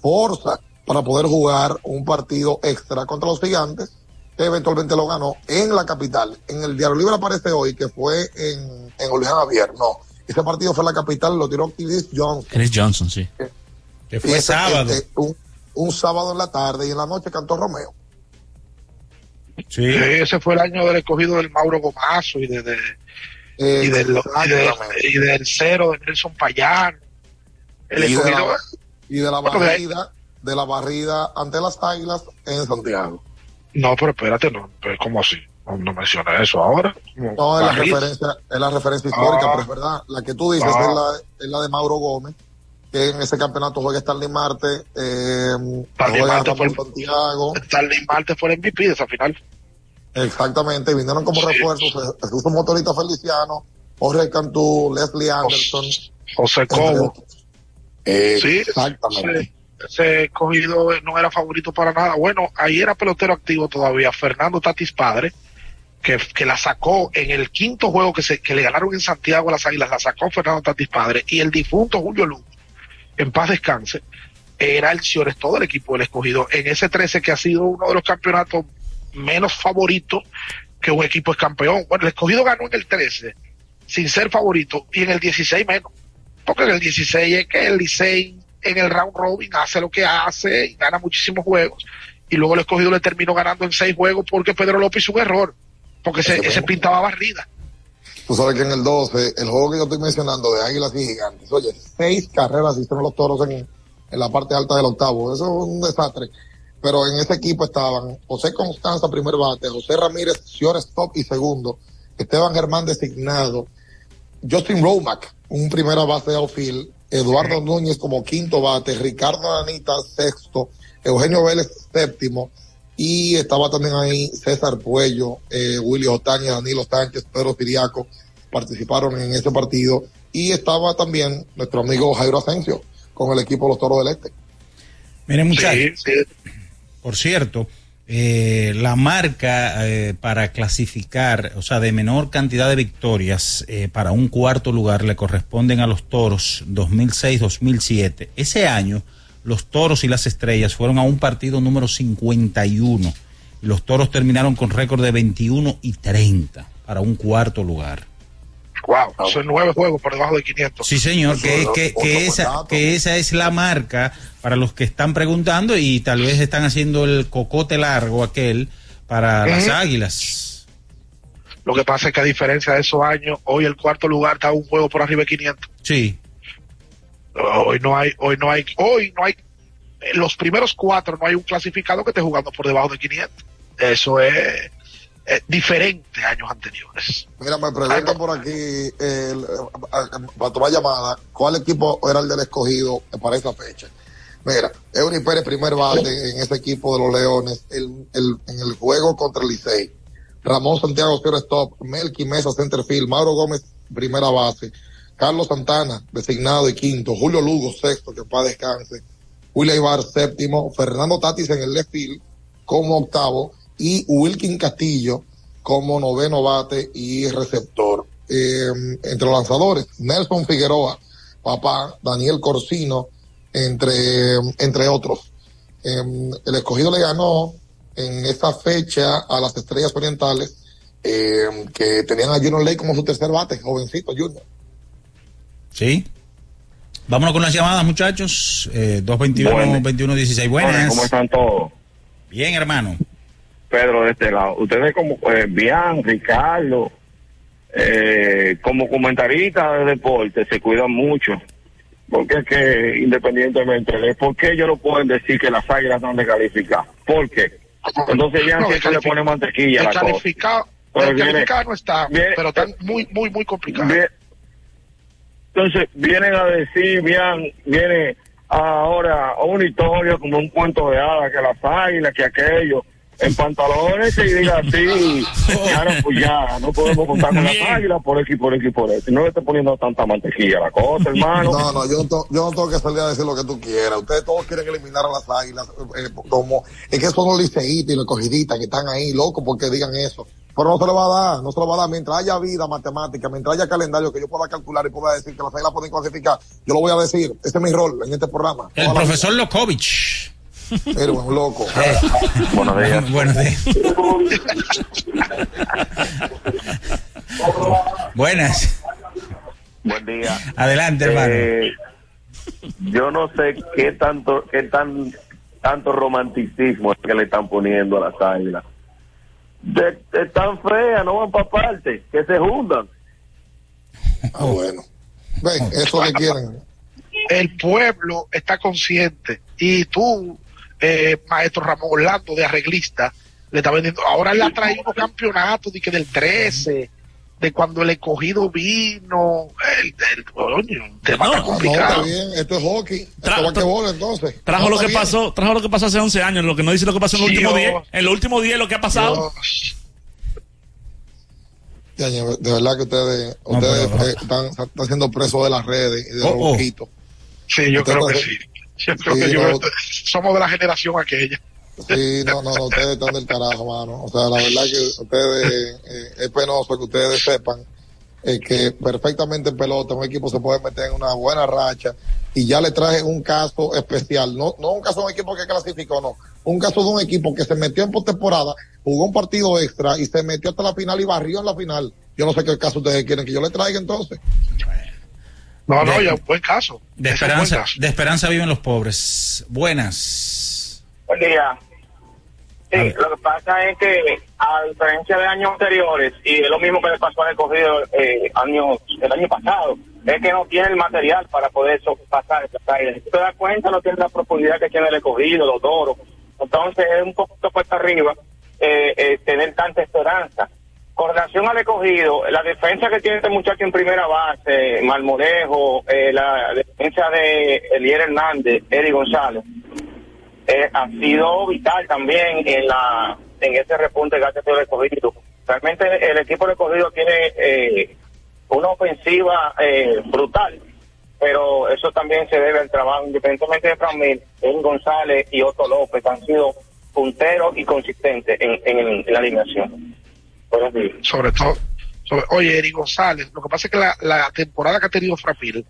forza para poder jugar un partido extra contra los gigantes eventualmente lo ganó en la capital. En el Diario Libre aparece hoy que fue en, en Javier, no. Ese partido fue en la capital, lo tiró Chris Johnson. Chris Johnson, sí. Que fue sábado. Este, un, un, sábado en la tarde y en la noche cantó Romeo. Sí. Ese fue el año del escogido del Mauro Gomazo y de, de eh, y, del, y, de, y, del, cero de Nelson Payán. El y, escogido, de la, y de la barrida, de la barrida ante las águilas en Santiago. No, pero espérate, no, pero ¿cómo así? No, no menciona eso ahora. No, es la, referencia, es la referencia histórica, ah, pero es verdad. La que tú dices ah, es, la, es la de Mauro Gómez, que en ese campeonato juega Stanley Marte, eh, Stanley Marte fue, Santiago. Stanley Marte fue el MVP de esa final. Exactamente, vinieron como sí. refuerzos, se, se usó motorista Feliciano, Jorge Cantú, Leslie Anderson. José Cobo. Eh, sí, exactamente. Sí ese escogido no era favorito para nada. Bueno, ahí era pelotero activo todavía, Fernando Tatis Padre, que, que la sacó en el quinto juego que, se, que le ganaron en Santiago a las Águilas, la sacó Fernando Tatis Padre, y el difunto Julio Luz, en paz descanse, era el es todo el equipo del escogido. En ese 13 que ha sido uno de los campeonatos menos favoritos que un equipo es campeón. Bueno, el escogido ganó en el 13 sin ser favorito y en el 16 menos. Porque en el 16 es que el Licey en el round robin hace lo que hace y gana muchísimos juegos. Y luego el escogido le terminó ganando en seis juegos porque Pedro López hizo un error, porque se, ese pintaba barrida. Tú sabes que en el 12, el juego que yo estoy mencionando de Águilas y Gigantes, oye, seis carreras hicieron los toros en, en la parte alta del octavo. Eso es un desastre. Pero en ese equipo estaban José Constanza, primer bate, José Ramírez, stop y segundo, Esteban Germán designado, Justin Romack, un primera base de outfield, Eduardo Núñez como quinto bate, Ricardo Anita sexto, Eugenio Vélez séptimo, y estaba también ahí César Puello, eh, Willy Otaña, Danilo Sánchez, Pedro Siriaco, participaron en ese partido, y estaba también nuestro amigo Jairo Asensio con el equipo de los Toros del Este. Miren muchachos, sí, sí. por cierto, eh, la marca eh, para clasificar, o sea, de menor cantidad de victorias eh, para un cuarto lugar le corresponden a los toros 2006-2007. Ese año, los toros y las estrellas fueron a un partido número 51 y los toros terminaron con récord de 21 y 30 para un cuarto lugar. Wow, son nueve juegos por debajo de 500. Sí, señor, que, que, que, esa, que esa es la marca para los que están preguntando y tal vez están haciendo el cocote largo aquel para ¿Eh? las águilas. Lo que pasa es que a diferencia de esos años, hoy el cuarto lugar está un juego por arriba de 500. Sí. Hoy no hay, hoy no hay, hoy no hay, en los primeros cuatro no hay un clasificado que esté jugando por debajo de 500. Eso es, es diferente a años anteriores. Mira, me preguntan por aquí, el, para tomar llamada, ¿cuál equipo era el del escogido para esa fecha? Mira, Eury Pérez, primer bate en ese equipo de los Leones, el, el, en el juego contra el Licey. Ramón Santiago, cero stop, Melky Mesa, centerfield, Mauro Gómez, primera base, Carlos Santana, designado y quinto, Julio Lugo, sexto, que para descanse, William Ibar, séptimo, Fernando Tatis en el left field como octavo y Wilkin Castillo como noveno bate y receptor. Eh, entre los lanzadores, Nelson Figueroa, papá, Daniel Corsino, entre, entre otros. Eh, el escogido le ganó en esa fecha a las Estrellas Orientales, eh, que tenían a Junior Ley como su tercer bate, jovencito Junior. Sí. Vámonos con las llamadas, muchachos. Eh, 221-2116. Buenas. ¿Cómo están todos? Bien, hermano. Pedro, de este lado. Ustedes como eh, Bian, Ricardo, eh, como comentaristas de deporte, se cuidan mucho. Porque es que, independientemente de por qué ellos no pueden decir que las águilas no han de calificar. ¿Por qué? Entonces Bian No, siempre le pone mantequilla a la cosa. Pero el viene- calificado no está, viene- pero está muy, muy, muy complicado. Bien. Entonces vienen a decir, bien, viene ahora a una historia como un cuento de hadas, que las águilas, que aquello, en pantalones y diga así, y ahora pues ya, no podemos contar con las águilas por aquí, por aquí, por aquí. No le esté poniendo tanta mantequilla a la cosa, hermano. No, no, yo no, to- yo no tengo que salir a decir lo que tú quieras. Ustedes todos quieren eliminar a las águilas. eh, como, es que son los liceístas y los cogiditas que están ahí, locos, porque digan eso. Pero no se le va a dar, no se le va a dar. Mientras haya vida matemática, mientras haya calendario que yo pueda calcular y pueda decir que las águilas pueden clasificar, yo lo voy a decir. Ese es mi rol en este programa. El profesor Lokovich. Eres un loco. Buenos días. Buenos días. Buenas. Buen día. Adelante, hermano. Eh, yo no sé qué tanto, qué tan tanto romanticismo es que le están poniendo a las águilas. De, están feas, no van para parte, que se juntan. Ah, bueno. Ven, eso que quieren. El pueblo está consciente y tú, eh, maestro Ramón Orlando de arreglista, le está vendiendo. Ahora él ha traído unos campeonatos de que del 13, de cuando el escogido vino. El, el, coño, un tema tan No, complicado. está bien. Esto es hockey. Esto es basquetbol, entonces. Trajo No, lo que bien. pasó, trajo lo que pasó hace 11 años, lo que no dice lo que pasó en los Dios. últimos 10. En los últimos 10 lo que ha pasado. Ya, ya, de verdad que ustedes, ustedes están, están siendo presos de las redes y de los Oh, oh. loquitos. Sí, yo Ustedes creo que sí. Yo creo Sí, que yo no, creo que somos de la generación aquella. Sí, no, no, no, ustedes están del carajo, mano. O sea, la verdad que ustedes, eh, es penoso que ustedes sepan eh, que perfectamente en pelota un equipo se puede meter en una buena racha y ya le traje un caso especial, no, no un caso de un equipo que clasificó, no, un caso de un equipo que se metió en postemporada, jugó un partido extra y se metió hasta la final y barrió en la final. Yo no sé qué caso ustedes quieren que yo le traiga entonces. No, no, ya, buen caso. De esperanza, caso. de esperanza viven los pobres. Buenas. Buen día. Sí, lo que pasa es que a diferencia de años anteriores, y es lo mismo que le pasó al escogido eh, año, el año pasado, es que no tiene el material para poder pasar esas áreas. Si tú te das cuenta, no tiene la profundidad que tiene el escogido, los toros. Entonces es un poquito cuesta arriba eh, eh, tener tanta esperanza. Con relación al escogido, la defensa que tiene este muchacho en primera base, Malmorejo, eh, la defensa de Elier Hernández, Eddie González, eh, ha sido vital también en la en ese repunte que ha tenido el escogido. Realmente el equipo del escogido tiene eh, una ofensiva eh, brutal, pero eso también se debe al trabajo, independientemente de Eddie González y Otto López, han sido punteros y consistentes en, en, en la alineación. Buenos días. sobre todo. sobre- oye, Eric González, lo que pasa es que la, la temporada que ha tenido Frapil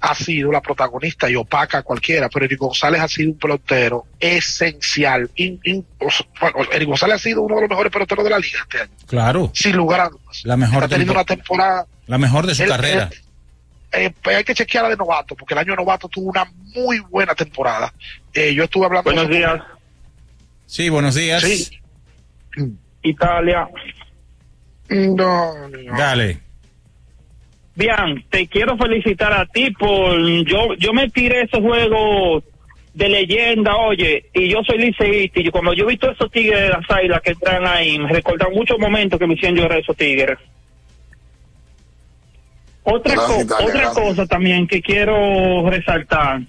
ha sido la protagonista y opaca a cualquiera, pero Eric González ha sido un pelotero esencial. In- bueno, Eric González ha sido uno de los mejores peloteros de la liga este año, Claro. sin lugar a dudas. La mejor, Ha tenido tempo- una temporada. la mejor de su Él- carrera. eh, pues hay que chequearla de novato, porque el año de novato tuvo una muy buena temporada. Eh, yo estuve hablando. Buenos días. Sí, buenos días. Italia. No, no. Dale. Bien, te quiero felicitar a ti por yo yo me tiré ese juego de leyenda, oye, y yo soy liceísta y cuando yo he visto esos tigres de las águilas que entran ahí, me recuerdan muchos momentos que me hicieron llorar esos tigres. Otra, Gracias, co- Italia, otra gracias. cosa también que quiero resaltar.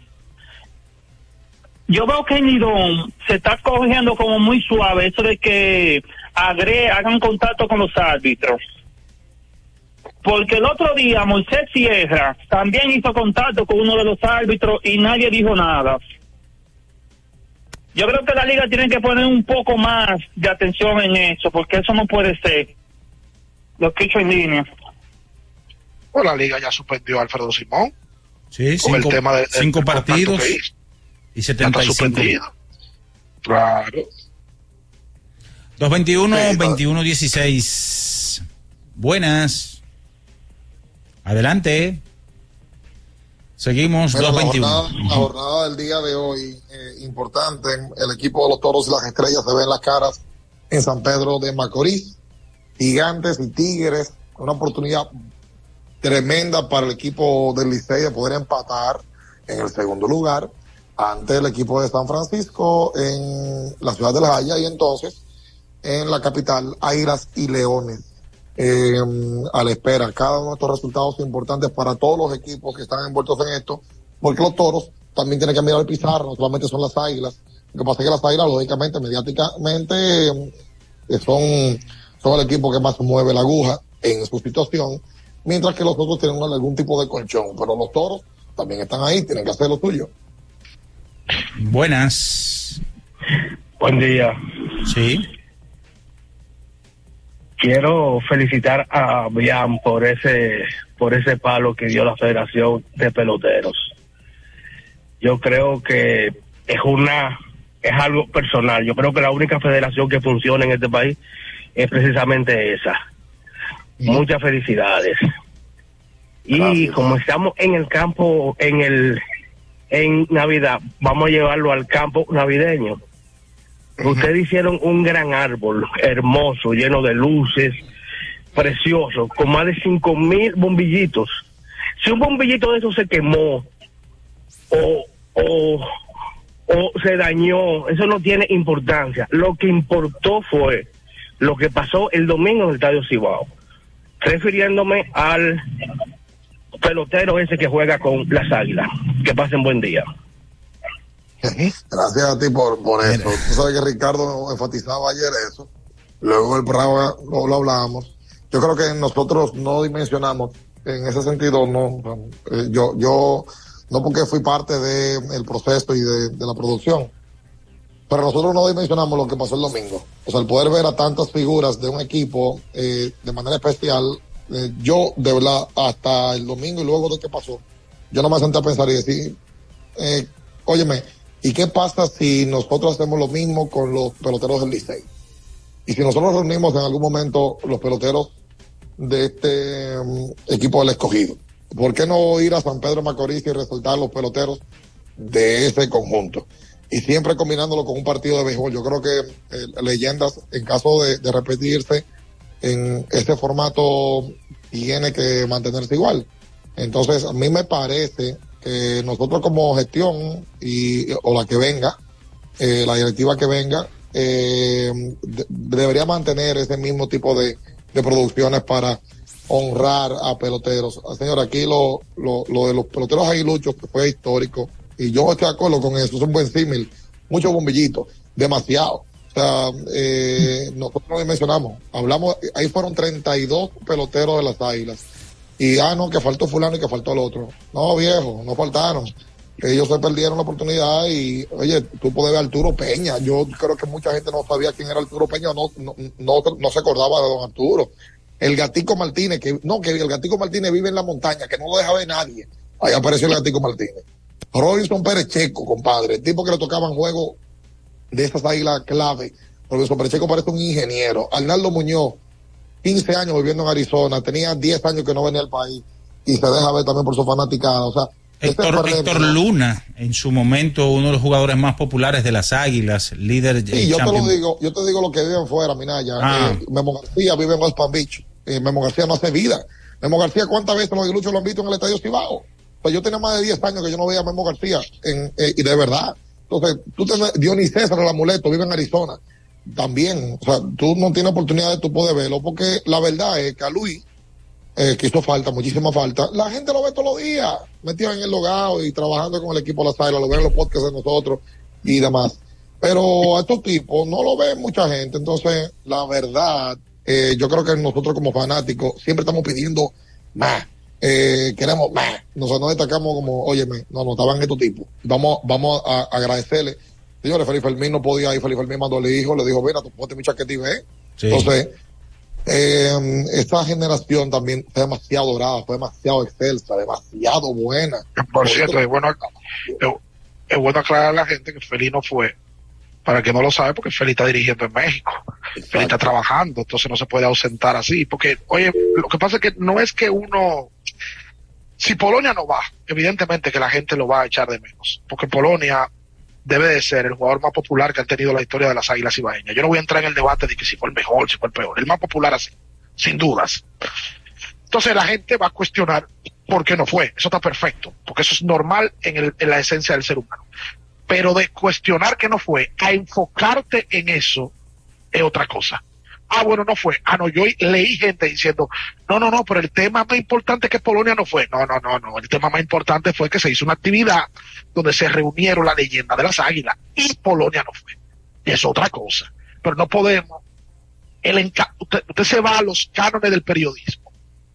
Yo veo que en Lidón se está cogiendo como muy suave eso de que agre hagan contacto con los árbitros. Porque el otro día Moisés Sierra también hizo contacto con uno de los árbitros y nadie dijo nada. Yo creo que la liga tiene que poner un poco más de atención en eso, porque eso no puede ser. Lo que he hecho en línea. Pues la liga ya suspendió a Alfredo Simón. Sí, Con el tema de- cinco partidos y Ya está 75. suspendido. Claro. 221-21-16. Buenas. Adelante. Seguimos, la, 221. jornada, la jornada del día de hoy, eh, importante, el equipo de los toros y las estrellas se ven las caras en San Pedro de Macorís. Gigantes y Tigres, una oportunidad tremenda para el equipo del Licey de poder empatar en el segundo lugar ante el equipo de San Francisco en la ciudad de La Haya y entonces en la capital, Águilas y Leones. Eh, a la espera, cada uno de estos resultados son importantes para todos los equipos que están envueltos en esto, porque los toros también tienen que mirar el pizarro, no solamente son las águilas. Lo que pasa es que las águilas, lógicamente, mediáticamente, eh, son, son el equipo que más mueve la aguja en su situación, mientras que los otros tienen algún tipo de colchón, pero los toros también están ahí, tienen que hacer lo suyo. Buenas. Buen día. Sí. Quiero felicitar a Bian por ese por ese palo que dio la Federación de Peloteros. Yo creo que es una es algo personal. Yo creo que la única federación que funciona en este país es precisamente esa. Muchas felicidades. Y como estamos en el campo en el en Navidad, vamos a llevarlo al campo navideño. Ustedes hicieron un gran árbol hermoso, lleno de luces, precioso, con más de cinco mil bombillitos. Si un bombillito de esos se quemó o, o, o se dañó, eso no tiene importancia. Lo que importó fue lo que pasó el domingo en el Estadio Cibao, refiriéndome al pelotero ese que juega con las águilas. Que pasen buen día. Gracias a ti por, por eso. Tú sabes que Ricardo enfatizaba ayer eso. Luego el programa lo, lo hablábamos. Yo creo que nosotros no dimensionamos, en ese sentido, no. eh, yo, yo, no porque fui parte del proceso y de, de la producción, pero nosotros no dimensionamos lo que pasó el domingo. O sea, el poder ver a tantas figuras de un equipo eh, de manera especial, eh, yo de verdad, hasta el domingo y luego de que pasó, yo no me senté a pensar y decir, eh, óyeme, ¿y qué pasa si nosotros hacemos lo mismo con los peloteros del Licey? Y si nosotros reunimos en algún momento los peloteros de este mm, equipo del escogido, ¿por qué no ir a San Pedro Macorís y resaltar los peloteros de ese conjunto? Y siempre combinándolo con un partido de béisbol. Yo creo que eh, leyendas, en caso de, de repetirse en este formato, tiene que mantenerse igual. Entonces, a mí me parece que nosotros como gestión y, o la que venga, eh, la directiva que venga, eh, de- debería mantener ese mismo tipo de, de producciones para honrar a peloteros. Ah, Señor, aquí lo, lo, lo de los peloteros aguiluchos fue histórico y yo estoy de acuerdo con eso, es un buen símil. Muchos bombillitos, demasiado. O sea, eh, nosotros no dimensionamos. Hablamos, ahí fueron 32 peloteros de las águilas. Y, ah, no, que faltó fulano y que faltó el otro. No, viejo, no faltaron. Ellos se perdieron la oportunidad y, oye, tú puedes ver a Arturo Peña. Yo creo que mucha gente no sabía quién era Arturo Peña, no, no, no, no se acordaba de don Arturo. El Gatico Martínez, que, no, que el Gatico Martínez vive en la montaña, que no lo deja ver nadie. Ahí apareció el Gatico Martínez. Robinson Pérez Checo, compadre, el tipo que le tocaban juego de esas águilas clave. Robinson Pérez Checo parece un ingeniero. Arnaldo Muñoz, 15 años viviendo en Arizona, tenía 10 años que no venía al país y se deja ver también por su fanaticada. O sea, este Héctor, Luna, en su momento uno de los jugadores más populares de las Águilas, líder Sí, eh, yo te lo digo, yo te digo lo que viven fuera, Minaya. Ah. Eh, Memo García vive en West Palm Beach. eh, Memo García no hace vida. Memo García, ¿cuántas veces los aguiluchos lo han visto en el Estadio Cibao? Pues yo tenía más de 10 años que yo no veía a Memo García, en, eh, y de verdad. Entonces, tú tenés, Dionis César, el amuleto, vive en Arizona. También, o sea, tú no tienes oportunidad de tú poder verlo, porque la verdad es que a Luis, eh, que hizo falta, muchísima falta, la gente lo ve todos los días, metido en el logado y trabajando con el equipo de la Águilas, lo ven en los podcasts de nosotros y demás. Pero a estos tipos no lo ve mucha gente, entonces, la verdad, eh, yo creo que nosotros como fanáticos siempre estamos pidiendo más. Eh, queremos más. Nosotros nos destacamos como, óyeme, no, no estaban estos tipos. Vamos, vamos a, agradecerle. Señores, Felipe Fermín no podía ir. Felipe Fermín mandó al hijo, le dijo, mira, tú ponte mi chaqueta y ve. Sí. Entonces, eh, esta generación también fue demasiado dorada, fue demasiado excelsa, demasiado buena. Por cierto, es bueno, es, es bueno aclarar a la gente que Feli no fue, para el que no lo sabe, porque Feli está dirigiendo en México. Feli está trabajando, entonces no se puede ausentar así. Porque, oye, lo que pasa es que no es que uno. Si Polonia no va, evidentemente que la gente lo va a echar de menos. Porque Polonia debe de ser el jugador más popular que ha tenido la historia de las Águilas Ibaeñas. Yo no voy a entrar en el debate de que si fue el mejor, si fue el peor. El más popular así, sin dudas. Entonces la gente va a cuestionar por qué no fue. Eso está perfecto, porque eso es normal en, el, en la esencia del ser humano. Pero de cuestionar que no fue a enfocarte en eso es otra cosa. Ah, bueno, no fue. Ah, no, yo leí gente diciendo, no, no, no, pero el tema más importante es que Polonia no fue. No, no, no, no. El tema más importante fue que se hizo una actividad donde se reunieron la leyenda de las águilas y Polonia no fue. Es otra cosa. Pero no podemos. El enca usted, usted se va a los cánones del periodismo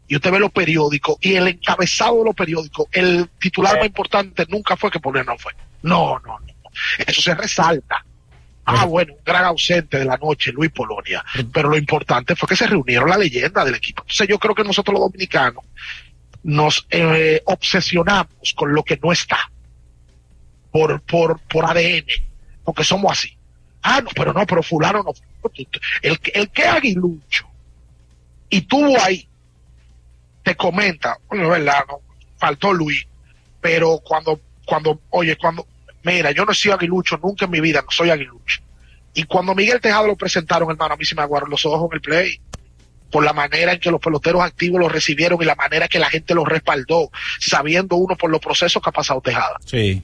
y usted ve los periódicos y el encabezado de los periódicos, el titular más importante nunca fue que Polonia no fue. No, no, no. Eso se resalta. Ah, bueno, un gran ausente de la noche, Luis Polonia. Pero lo importante fue que se reunieron la leyenda del equipo. Entonces yo creo que nosotros los dominicanos nos eh, obsesionamos con lo que no está. Por, por, por ADN. Porque somos así. Ah, no, pero no, pero fulano no. El, el que aguilucho y tuvo ahí, te comenta, bueno, verdad, no, faltó Luis, pero cuando, cuando, oye, cuando, mira, yo no he sido aguilucho nunca en mi vida, no soy aguilucho. Y cuando Miguel Tejado lo presentaron, hermano, a mí se me aguaron los ojos en el play. Por la manera en que los peloteros activos lo recibieron y la manera que la gente los respaldó, sabiendo uno por los procesos que ha pasado Tejada. Sí.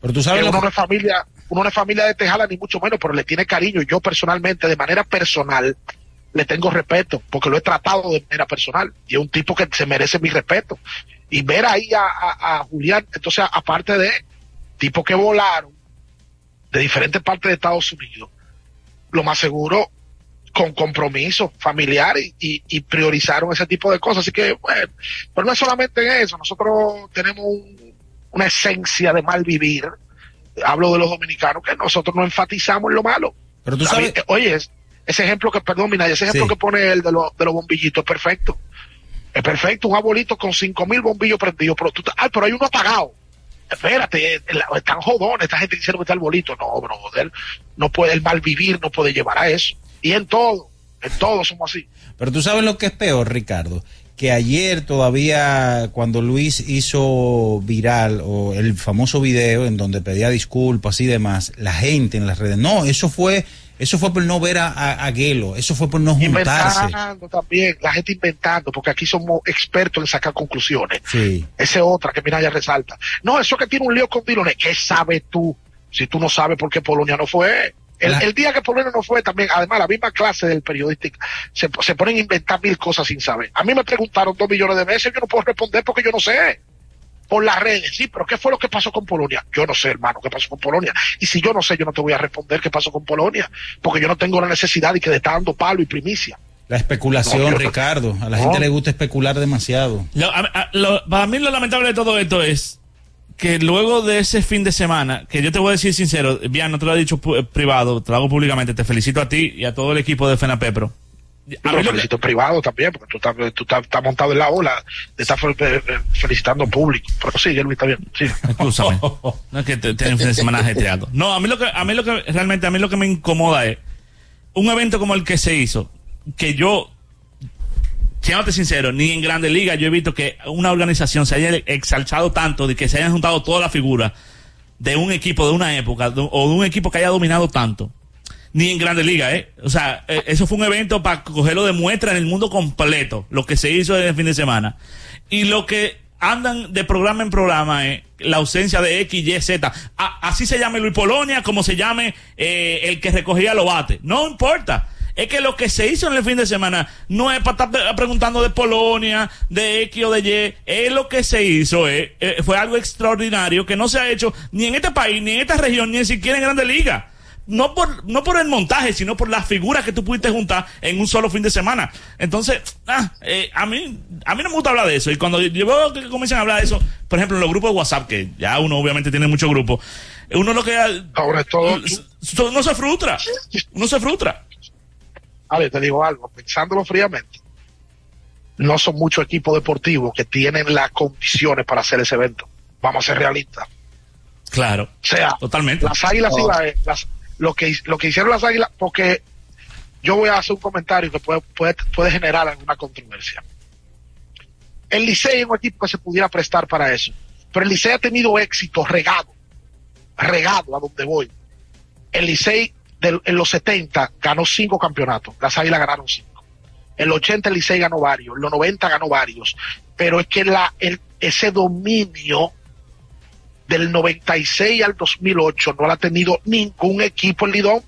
Pero tú sabes. Que uno que- no es familia, uno no es familia de Tejada ni mucho menos, pero le tiene cariño. Yo personalmente, de manera personal, le tengo respeto, porque lo he tratado de manera personal. Y es un tipo que se merece mi respeto. Y ver ahí a, a- a Julián, entonces, aparte de tipos que volaron de diferentes partes de Estados Unidos, lo más seguro con compromiso familiar y, priorizaron ese tipo de cosas. Así que, bueno, pero no es solamente en eso, nosotros tenemos un- una esencia de mal vivir. Hablo de los dominicanos, que nosotros no enfatizamos en lo malo. Pero tú sabes- oye, es- ese ejemplo que, perdón, Minaya, ese ejemplo Sí. que pone el de, los de los bombillitos es perfecto. Es perfecto, un abuelito con cinco mil bombillos prendidos, pero tú, ay, pero hay uno apagado. Espérate, están jodones, esta gente diciendo que está el bolito. No, brother, no puede, el mal vivir no puede llevar a eso. Y en todo, en todo somos así. Pero tú sabes lo que es peor, Ricardo. Que ayer todavía, cuando Luis hizo viral o el famoso video en donde pedía disculpas y demás, la gente en las redes, no, eso fue, eso fue por no ver a, a, a Guelo, eso fue por no juntarse. Inventando también, la gente inventando, porque aquí somos expertos en sacar conclusiones. Sí. Esa es otra que Minaya resalta. No, eso que tiene un lío con Diloné, ¿qué sabes tú? Si tú no sabes por qué Polonia no fue. El, La- el día que Polonia no fue también, además la misma clase del periodística, se, se ponen a inventar mil cosas sin saber. A mí me preguntaron dos millones de veces, yo no puedo responder porque yo no sé. Por las redes, sí, pero ¿qué fue lo que pasó con Polonia? Yo no sé, hermano, qué pasó con Polonia. Y si yo no sé, yo no te voy a responder qué pasó con Polonia, porque yo no tengo la necesidad de que le está dando palo y primicia. La especulación, No, yo- Ricardo. A la No. gente le gusta especular demasiado. Lo- a- a- lo- para mí lo lamentable de todo esto es que luego de ese fin de semana, que yo te voy a decir sincero, bien, no te lo he dicho eh, privado, te lo hago públicamente, te felicito a ti y a todo el equipo de FENAPEPRO. A lo que- felicito privado también, porque tú estás, tú estás, estás montado en la ola de estar eh, eh, felicitando en público. Pero sí, Luis, está bien. Sí. Escúchame. No es que te- tiene un fin de semana ajetreado. No, a mí lo que, a mí lo que, realmente a mí lo que me incomoda es un evento como el que se hizo, que yo, siéndote sincero, ni en Grandes Ligas yo he visto que una organización se haya exaltado tanto de que se hayan juntado todas las figuras de un equipo de una época de- o de un equipo que haya dominado tanto. Ni en Grandes Ligas, ¿eh? O sea, eh, eso fue un evento para cogerlo de muestra en el mundo completo, lo que se hizo en el fin de semana. Y lo que andan de programa en programa es la ausencia de X, Y, Z. Así se llame Luis Polonia, como se llame eh, el que recogía los bates. No importa. Es que lo que se hizo en el fin de semana no es para estar pre- preguntando de Polonia, de X o de Y. Es lo que se hizo. eh, eh, fue algo extraordinario que no se ha hecho ni en este país, ni en esta región, ni siquiera en Grandes Ligas no por, no por el montaje, sino por las figuras que tú pudiste juntar en un solo fin de semana. Entonces, ah, eh, a mí, a mí no me gusta hablar de eso. Y cuando yo veo que comienzan a hablar de eso, por ejemplo, en los grupos de WhatsApp, que ya uno obviamente tiene muchos grupos, uno lo que, sobre todo, no se frustra, uno se frustra. A ver, te digo algo, pensándolo fríamente, no son muchos equipos deportivos que tienen las condiciones para hacer ese evento. Vamos a ser realistas. Claro. O sea, totalmente. las águilas Oh. iba- las- lo que lo que hicieron las águilas, porque yo voy a hacer un comentario que puede, puede, puede generar alguna controversia. El Licey es un equipo que se pudiera prestar para eso, pero el Licey ha tenido éxito regado, regado a donde voy. El Licey en los 70 ganó cinco campeonatos, las águilas ganaron cinco. En los 80 el Licey ganó varios, en los 90 ganó varios, pero es que la, el, ese dominio del 96 al 2008 no lo ha tenido ningún equipo en Lidón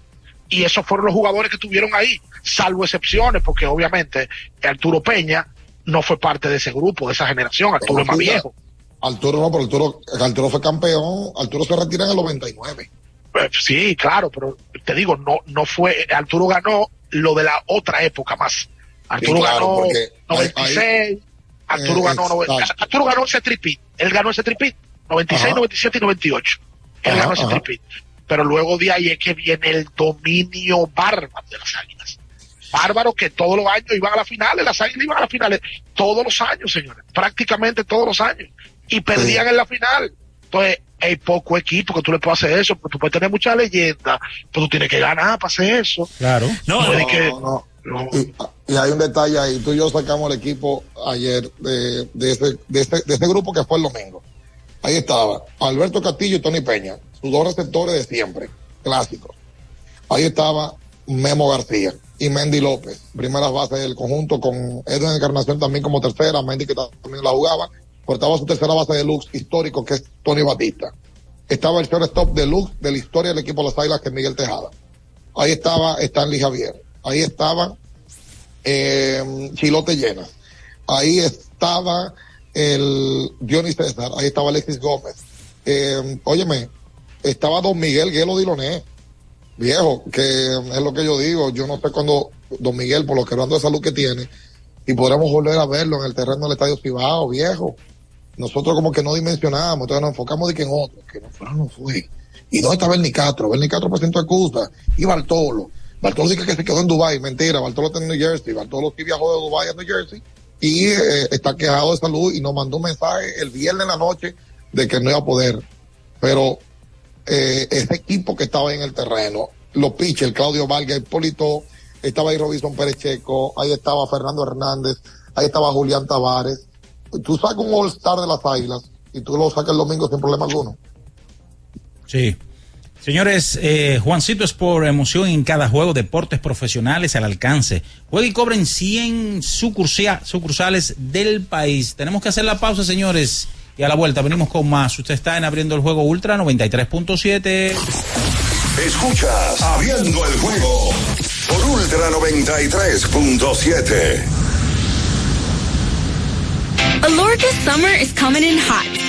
y esos fueron los jugadores que tuvieron ahí, salvo excepciones, porque obviamente Arturo Peña no fue parte de ese grupo, de esa generación, Arturo es más viejo. Arturo no, pero Arturo, Arturo fue campeón, Arturo se retira en el 99. Eh, Sí, claro, pero te digo, no, no fue, Arturo ganó lo de la otra época más. Arturo Sí, claro, ganó porque ahí- 96, Arturo Eh, ganó. Arturo ganó ese tripit, él ganó ese tripit, 96, Ajá. 97 y 98. Él Ajá, ganó ese tripit. Pero luego de ahí es que viene el dominio bárbaro de las águilas. Bárbaro que todos los años iban a las finales, las águilas iban a las finales todos los años, señores, prácticamente todos los años. Y perdían en la final. Entonces, hay poco equipo que tú le puedas hacer eso, porque tú puedes tener mucha leyenda, pero tú tienes que ganar para hacer eso. Claro. No, es que- no, no. Y, y hay un detalle ahí. Tú y yo sacamos el equipo ayer de, de, este, de, este, de este grupo que fue el domingo. Ahí estaba Alberto Castillo y Tony Peña, sus dos receptores de siempre, clásicos. Ahí estaba Memo García y Mendy López, primeras bases del conjunto, con Edwin Encarnación también como tercera, Mendy que también la jugaba, pero estaba su tercera base de Lux histórico, que es Tony Batista. Estaba el shortstop de Lux de la historia del equipo de las Águilas, que es Miguel Tejada. Ahí estaba Stanley Javier. Ahí estaba eh, Chilote Llena. Ahí estaba el Dionis César. Ahí estaba Alexis Gómez. Eh, óyeme, estaba Don Miguel Guelo Diloné. Viejo, que es lo que yo digo. Yo no sé cuándo Don Miguel, por lo que hablando de salud que tiene, y podremos volver a verlo en el terreno del Estadio Cibao, viejo. Nosotros como que no dimensionamos, entonces nos enfocamos de que en otro, que no fuera, no fue. ¿Y dónde está Bernie Castro? Bernie Castro presentó excusa. Y Bartolo. Bartolo dice que se quedó en Dubai, mentira. Bartolo está en New Jersey. Bartolo sí viajó de Dubai a New Jersey y eh, está quejado de salud y nos mandó un mensaje el viernes en la noche de que no iba a poder. Pero eh, ese equipo que estaba en el terreno, los pitchers, Claudio Vargas, Hipólito, estaba ahí Robinson Pérez Checo, ahí estaba Fernando Hernández, ahí estaba Julián Tavares. Tú sacas un All-Star de las Águilas y tú lo sacas el domingo sin problema alguno. Sí. Señores, eh, Juancito Sport, emoción en cada juego, deportes profesionales al alcance. Juega y cobren 100 sucursia- sucursales del país. Tenemos que hacer la pausa, señores. Y a la vuelta venimos con más. Usted está en abriendo el juego Ultra 93.7. Escuchas Abriendo el juego por Ultra 93.7. Alorca summer is coming in hot,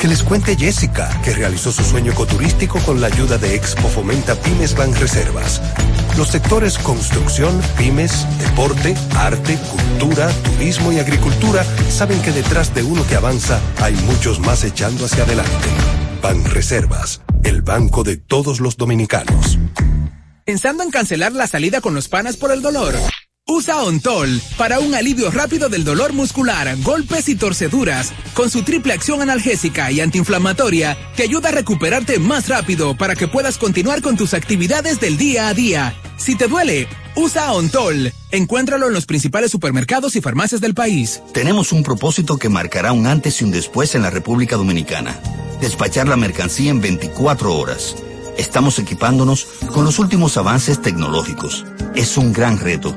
Que les cuente Jessica, que realizó su sueño ecoturístico con la ayuda de Expo Fomenta Pymes Banreservas. Los sectores construcción, pymes, deporte, arte, cultura, turismo y agricultura saben que detrás de uno que avanza hay muchos más echando hacia adelante. Banreservas, el banco de todos los dominicanos. Pensando en cancelar la salida con los panas por el dolor. Usa Ontol para un alivio rápido del dolor muscular, golpes y torceduras. Con su triple acción analgésica y antiinflamatoria, te ayuda a recuperarte más rápido para que puedas continuar con tus actividades del día a día. Si te duele, usa Ontol. Encuéntralo en los principales supermercados y farmacias del país. Tenemos un propósito que marcará un antes y un después en la República Dominicana. Despachar la mercancía en 24 horas. Estamos equipándonos con los últimos avances tecnológicos. Es un gran reto,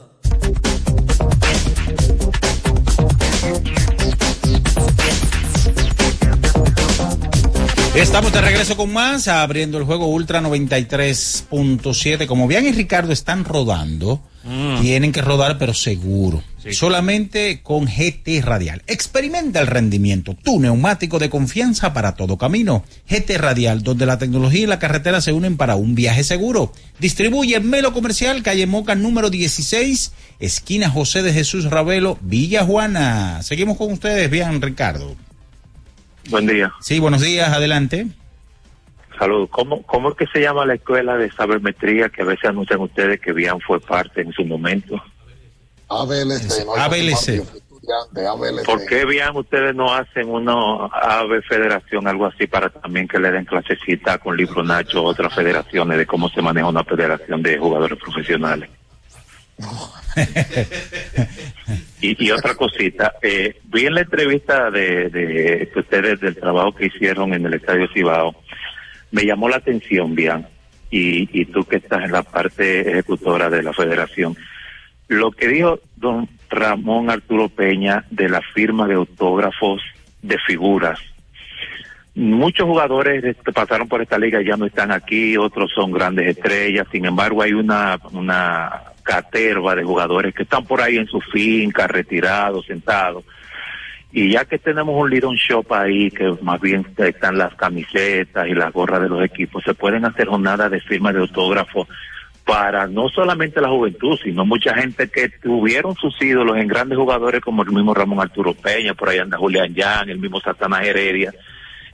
Estamos de regreso con más, abriendo el juego Ultra 93.7. Como Bian y Ricardo están rodando, Mm. tienen que rodar, pero seguro. solamente con GT Radial. Experimenta el rendimiento, tu neumático de confianza para todo camino. GT Radial, donde la tecnología y la carretera se unen para un viaje seguro. Distribuye Melo Comercial, calle Moca número 16, esquina José de Jesús Ravelo, Villa Juana. Seguimos con ustedes, bien, Ricardo. Buen día. Sí, buenos días, adelante. Saludos. ¿Cómo, ¿Cómo es que se llama la escuela de sabermetría que a veces anuncian ustedes que Bian fue parte en su momento? ABLC. ¿no? ABLC. Estudiante, ABLC. ¿Por qué Bian ustedes no hacen una AVE Federación, algo así, para también que le den clasecita con Libro Nacho, otras federaciones, de cómo se maneja una federación de jugadores profesionales? Y, y otra cosita, eh, vi en la entrevista de, de, de ustedes del trabajo que hicieron en el Estadio Cibao, me llamó la atención, bien, y, y tú que estás en la parte ejecutora de la federación, lo que dijo don Ramón Arturo Peña de la firma de autógrafos de figuras. Muchos jugadores que pasaron por esta liga ya no están aquí, otros son grandes estrellas, sin embargo hay una, una caterva de jugadores que están por ahí en su finca, retirados, sentados. Y ya que tenemos un Lidon Shop ahí, que más bien están las camisetas y las gorras de los equipos, se pueden hacer jornadas de firma de autógrafo para no solamente la juventud, sino mucha gente que tuvieron sus ídolos en grandes jugadores como el mismo Ramón Arturo Peña, por ahí anda Julián Yan, el mismo Satanás Heredia,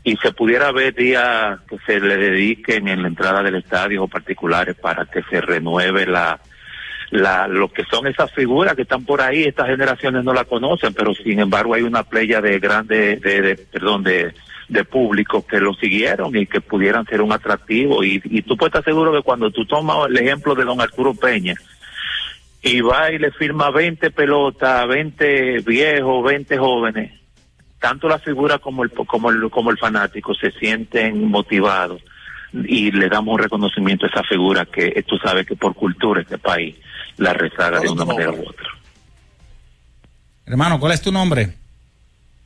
y se pudiera ver días que se le dediquen en la entrada del estadio o particulares para que se renueve la, la, lo que son esas figuras que están por ahí, estas generaciones no la conocen, pero sin embargo hay una playa de grandes, de, de, perdón, de, de público que lo siguieron y que pudieran ser un atractivo. Y, y tú puedes estar seguro que cuando tú tomas el ejemplo de don Arturo Peña y va y le firma 20 pelotas, 20 viejos, 20 jóvenes, tanto la figura como el, como el, como el fanático se sienten motivados y le damos un reconocimiento a esa figura que tú sabes que por cultura este país la rezaga de una manera u otra. Hermano, ¿cuál es tu nombre?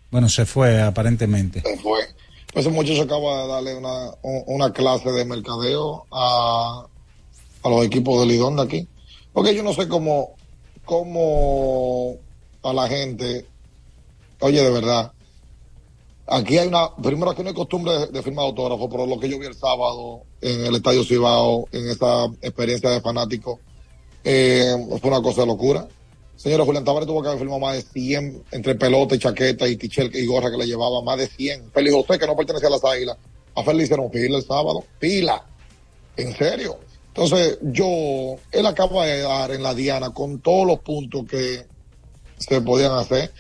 Bueno, se fue aparentemente. Se fue. Ese muchacho acaba de darle una, un- una clase de mercadeo a, a los equipos de Lidón de aquí. Porque yo no sé cómo, cómo a la gente, oye, de verdad, aquí hay una, primero aquí no hay costumbre de, de firmar autógrafo, pero lo que yo vi el sábado en el Estadio Cibao, en esa experiencia de fanático, eh, fue una cosa de locura. Señora Julián Tavares tuvo que haber firmado más de 100 entre pelota y chaqueta y tichel y gorra que le llevaba, más de 100. Félix José, que no pertenecía a las águilas, a Félix hicieron pila el sábado, pila. En serio. Entonces, yo, él acaba de dar en la Diana con todos los puntos que se podían hacer.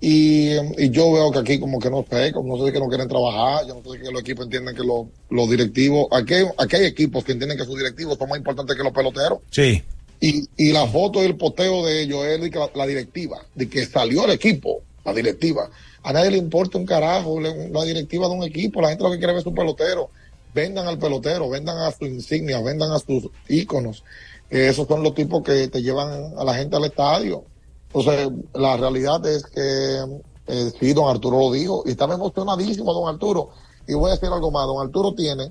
Y, y yo veo que aquí como que no sé, como no sé que no quieren trabajar, yo no sé que los equipos entienden que los, directivos, aquí, aquí hay equipos que entienden que sus directivos son más importantes que los peloteros. Sí. Y, y la foto y el poteo de que la, la directiva, de que salió el equipo, la directiva. A nadie le importa un carajo la directiva de un equipo, la gente lo que quiere ver es un pelotero. Vendan al pelotero, vendan a sus insignias, vendan a sus íconos. Eh, esos son los tipos que te llevan a la gente al estadio. Entonces, la realidad es que eh, sí, don Arturo lo dijo, y estaba emocionadísimo don Arturo. Y voy a decir algo más, don Arturo tiene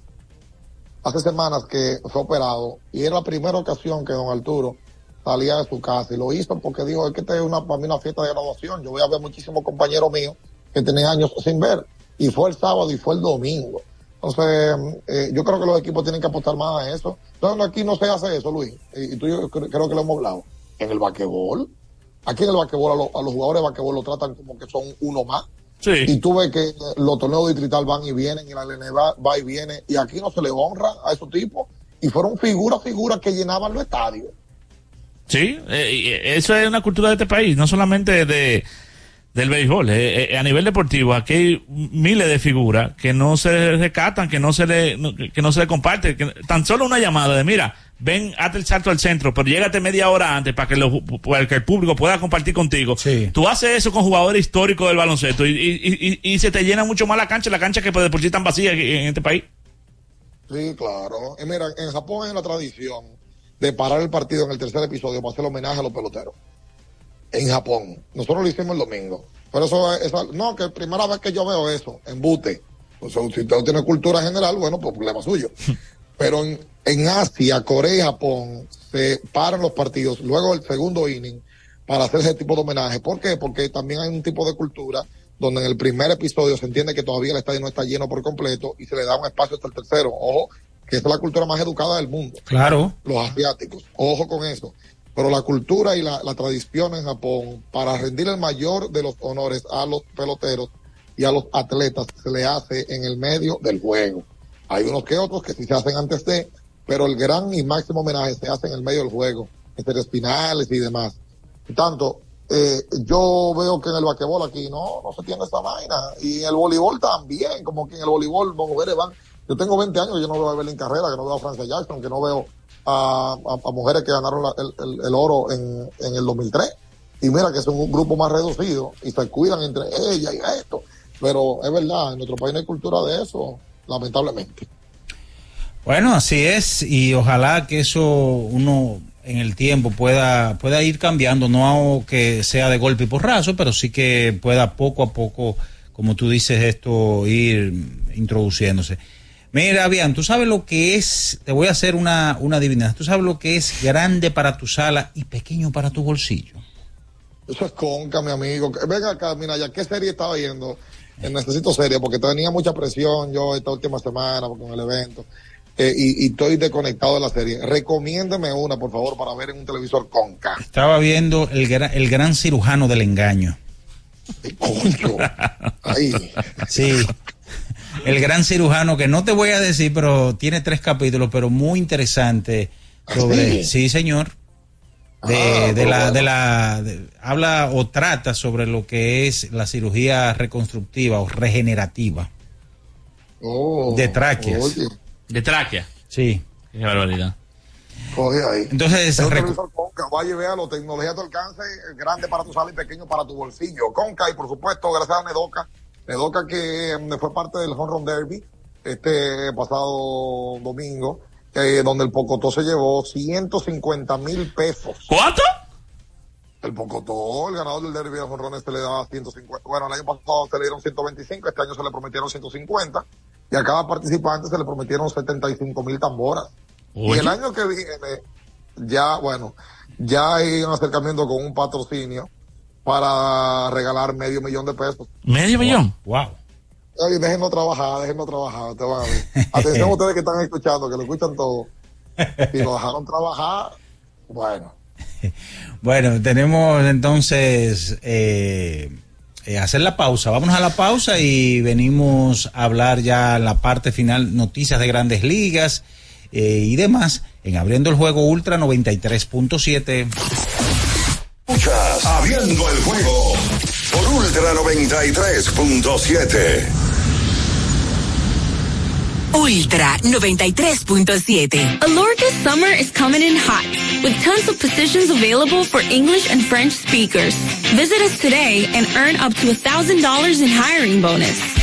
hace semanas que fue operado y era la primera ocasión que don Arturo salía de su casa y lo hizo porque dijo, es que esta es una, para mí una fiesta de graduación, yo voy a ver muchísimos compañeros míos que tenía años sin ver y fue el sábado y fue el domingo. Entonces, eh, yo creo que los equipos tienen que apostar más a eso. Entonces, aquí no se hace eso, Luis, y, tú yo creo, que lo hemos hablado. En el basquetbol, aquí en el basquetbol a, los- a los jugadores de basquetbol lo tratan como que son uno más. Y tú ves que los torneos distrital van y vienen y la LN va, va y viene y aquí no se le honra a esos tipos y fueron figuras, figuras que llenaban los estadios. Sí, eh, eh, eso es una cultura de este país, no solamente de del béisbol, eh, eh, a nivel deportivo, aquí hay miles de figuras que no se rescatan, que no se le, que no se le comparte, que tan solo una llamada de mira, ven, hazte el salto al centro, pero llégate media hora antes para que, lo- para que el público pueda compartir contigo. Tú haces eso con jugadores históricos del baloncesto y, y, y, y se te llena mucho más la cancha, la cancha que de por sí tan vacía en este país. Sí, claro. Y mira, en Japón hay una tradición de parar el partido en el tercer episodio para hacer homenaje a los peloteros. En Japón. Nosotros lo hicimos el domingo. Pero eso es, no, que es primera vez que yo veo eso, en Bute. O sea, si usted no tiene cultura general, bueno, pues problema suyo. Pero en, en Asia, Corea y Japón, se paran los partidos luego del segundo inning para hacer ese tipo de homenaje. ¿Por qué? Porque también hay un tipo de cultura donde en el primer episodio se entiende que todavía el estadio no está lleno por completo y se le da un espacio hasta el tercero. Ojo, que esa es la cultura más educada del mundo. Claro. Los asiáticos. Ojo con eso. Pero la cultura y la, la tradición en Japón, para rendir el mayor de los honores a los peloteros y a los atletas, se le hace en el medio del juego. Hay unos que otros que sí se hacen antes de, pero el gran y máximo homenaje se hace en el medio del juego, entre espinales y demás. Por tanto, eh, yo veo que en el basquetbol aquí no, no se tiene esa vaina. Y en el voleibol también, como que en el voleibol mujeres van. Yo tengo 20 años, yo no veo a Evelyn Carrera, que no veo a Francia Jackson, que no veo a, a- a mujeres que ganaron el, el- el oro en, en el 2003. Y mira que son un grupo más reducido y se cuidan entre ellas y esto. Pero es verdad, en nuestro país no hay cultura de eso, lamentablemente. Bueno, así es, y ojalá que eso uno en el tiempo pueda, pueda ir cambiando, no que sea de golpe y porrazo, pero sí que pueda poco a poco, como tú dices, esto ir introduciéndose. Mira, bien, tú sabes lo que es, te voy a hacer una, una adivinanza, tú sabes lo que es grande para tu sala y pequeño para tu bolsillo. Eso es conca, mi amigo. Venga acá, mira, ya qué serie estaba viendo. Eh, necesito serie porque tenía mucha presión yo esta última semana con el evento. Eh, y, y estoy desconectado de la serie. Recomiéndeme una, por favor, para ver en un televisor conca. Estaba viendo el, gra- el gran cirujano del engaño. Ahí. Sí. El gran cirujano que no te voy a decir, pero tiene tres capítulos, pero muy interesante sobre, sí? sí, señor. De, Ah, de la, bueno. de la, de- habla o trata sobre lo que es la cirugía reconstructiva o regenerativa Oh, de tráqueas. oye, De tráquea. Sí. Qué barbaridad. ahí. Entonces, Es televisor conca. Vaya y véalo. Tecnología a tu alcance, grande para tu sala y pequeño para tu bolsillo. Conca y, por supuesto, gracias a Nedoca. Nedoca que mm, fue parte del Home Run Derby este pasado domingo, eh, donde el Pocotó se llevó 150 mil pesos. ¿Cuánto? El Pocotó, el ganador del derby de jonrones se le daba 150. Bueno, el año pasado se le dieron 125, este año se le prometieron 150. Y a cada participante se le prometieron 75 mil tamboras. Oye. Y el año que viene, ya, bueno, ya hay un acercamiento con un patrocinio para regalar medio millón de pesos. ¿Medio millón? Wow. Ay, déjenlo trabajar, déjenlo trabajar. Te van a ver. Atención a ustedes que están escuchando, que lo escuchan todo. Si lo dejaron trabajar, bueno. Bueno, tenemos entonces eh, eh, hacer la pausa. Vámonos a la pausa y venimos a hablar ya en la parte final, noticias de grandes ligas eh, y demás, en Abriendo el Juego Ultra 93.7. Escuchas Abriendo el juego por Ultra 93.7. Ultra 93.7. Alorca's summer is coming in hot, with tons of positions available for English and French speakers. Visit us today and earn up to $1,000 in hiring bonus.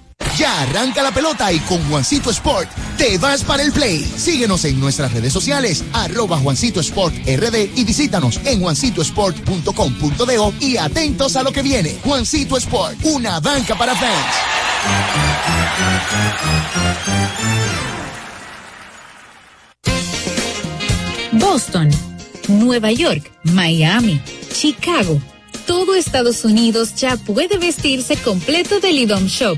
Ya arranca la pelota y con Juancito Sport te vas para el play. Síguenos en nuestras redes sociales, arroba Juancito Sport RD y visítanos en juancitosport.com.de y atentos a lo que viene. Juancito Sport, una banca para fans. Boston, Nueva York, Miami, Chicago. todo Estados Unidos ya puede vestirse completo del IDOM Shop.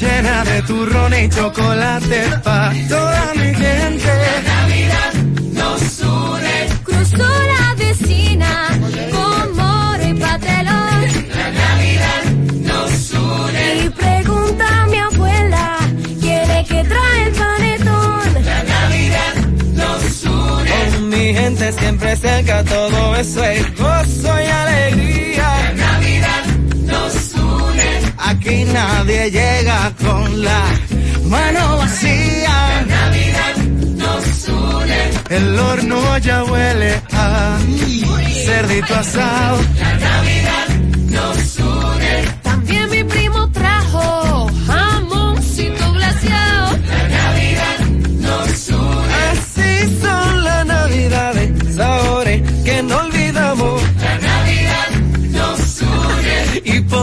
Llena de turrón y chocolate pa' toda mi gente. La Navidad nos une. Cruzó la vecina con moro y patelón. La Navidad nos une. Y pregunta a mi abuela, ¿quién es que trae el panetón? La Navidad nos une. Con mi gente siempre cerca, todo eso es gozo y alegría. La Navidad. Aquí nadie llega con la mano vacía. La Navidad nos une. El horno ya huele a cerdito asado. La Navidad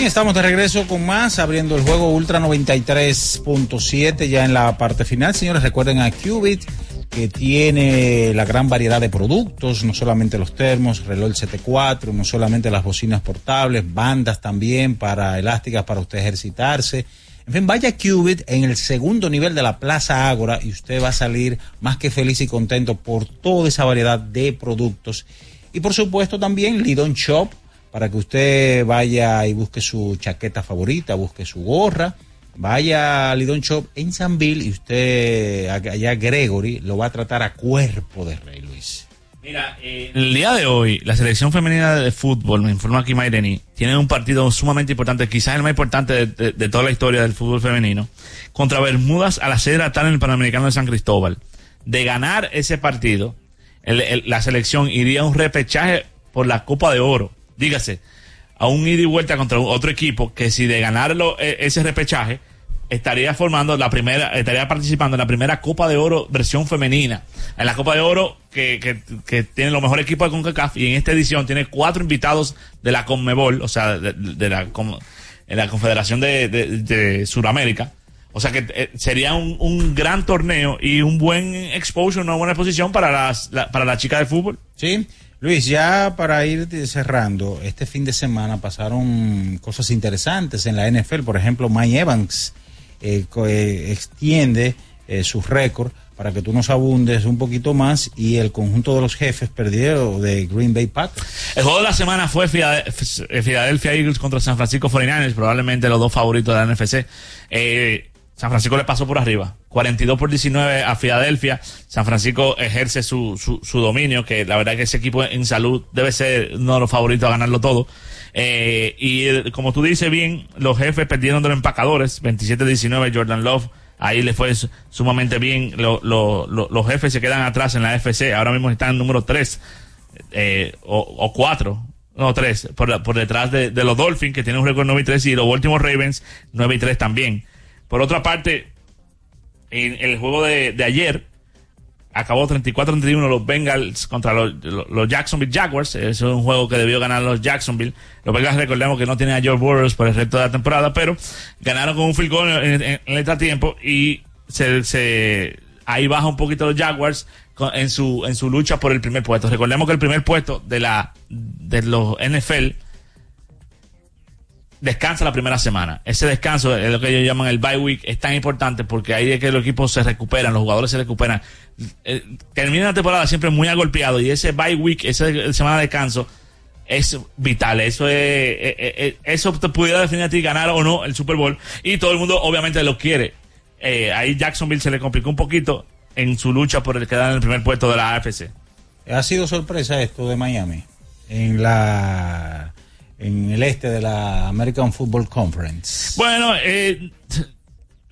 Estamos de regreso con más, abriendo el juego Ultra 93.7 ya en la parte final. Señores, recuerden a Qubit que tiene la gran variedad de productos, no solamente los termos, reloj CT4, no solamente las bocinas portables, bandas también para elásticas para usted ejercitarse. En fin, vaya Qubit en el segundo nivel de la Plaza Ágora y usted va a salir más que feliz y contento por toda esa variedad de productos. Y por supuesto también Lidon Shop, para que usted vaya y busque su chaqueta favorita, busque su gorra, vaya a Lidon Shop en Sanville y usted, allá Gregory, lo va a tratar a cuerpo de rey, Luis. Mira, eh, el día de hoy, la selección femenina de fútbol, me informa aquí Mayreni, tiene un partido sumamente importante, quizás el más importante de, toda la historia del fútbol femenino, contra Bermudas a las 6 de la tarde en el Panamericano de San Cristóbal. De ganar ese partido, la selección iría a un repechaje por la Copa de Oro dígase, a un ida y vuelta contra otro equipo que si de ganarlo ese repechaje estaría formando la primera, estaría participando en la primera Copa de Oro versión femenina. En la Copa de Oro que, que, que tiene los mejores equipos de CONCACAF y en esta edición tiene cuatro invitados de la CONMEBOL, o sea, de, de la, la Confederación de, de, de Sudamérica. O sea que eh, sería un, un, gran torneo y un buen exposure, una buena exposición para las, la, para la chica de fútbol. Sí. Luis, ya para ir cerrando, este fin de semana pasaron cosas interesantes en la NFL. Por ejemplo, Mike Evans eh, eh, extiende eh, su récord para que tú nos abundes un poquito más y el conjunto de los jefes perdieron de Green Bay Packers. El juego de la semana fue Philadelphia Eagles contra San Francisco 49ers, probablemente los dos favoritos de la NFC. San Francisco le pasó por arriba. 42 por 19 a Filadelfia. San Francisco ejerce su, su, su dominio, que la verdad que ese equipo en salud debe ser uno de los favoritos a ganarlo todo. Eh, y eh, como tú dices bien, los jefes perdieron de los empacadores, 27-19 Jordan Love. Ahí le fue su- sumamente bien. Lo- lo- lo- los jefes se quedan atrás en la FC. Ahora mismo están en número 3 eh, o, o 4. No, 3. Por, por detrás de, de los Dolphins, que tienen un récord 9 y 3, y los Baltimore Ravens 9 y 3 también. Por otra parte, en el juego de, ayer, acabó 34-31 los Bengals contra los, Jacksonville Jaguars. Es un juego que debió ganar los Jacksonville. Los Bengals recordemos que no tienen a George Burroughs por el resto de la temporada, pero ganaron con un field goal en, en, en extratiempo y se, ahí baja un poquito los Jaguars en su, en su lucha por el primer puesto. Recordemos que el primer puesto de la, de los NFL descansa la primera semana. Ese descanso es lo que ellos llaman el bye week, es tan importante porque ahí es que los equipos se recuperan, los jugadores se recuperan. Eh, termina la temporada siempre muy agolpeado y ese bye week, esa semana de descanso es vital. Eso es, eh, eh, eso te pudiera definir a ti ganar o no el Super Bowl y todo el mundo obviamente lo quiere. Ahí Jacksonville se le complicó un poquito en su lucha por el quedar en el primer puesto de la AFC. Ha sido sorpresa esto de Miami en la en el este de la American Football Conference. Bueno, eh,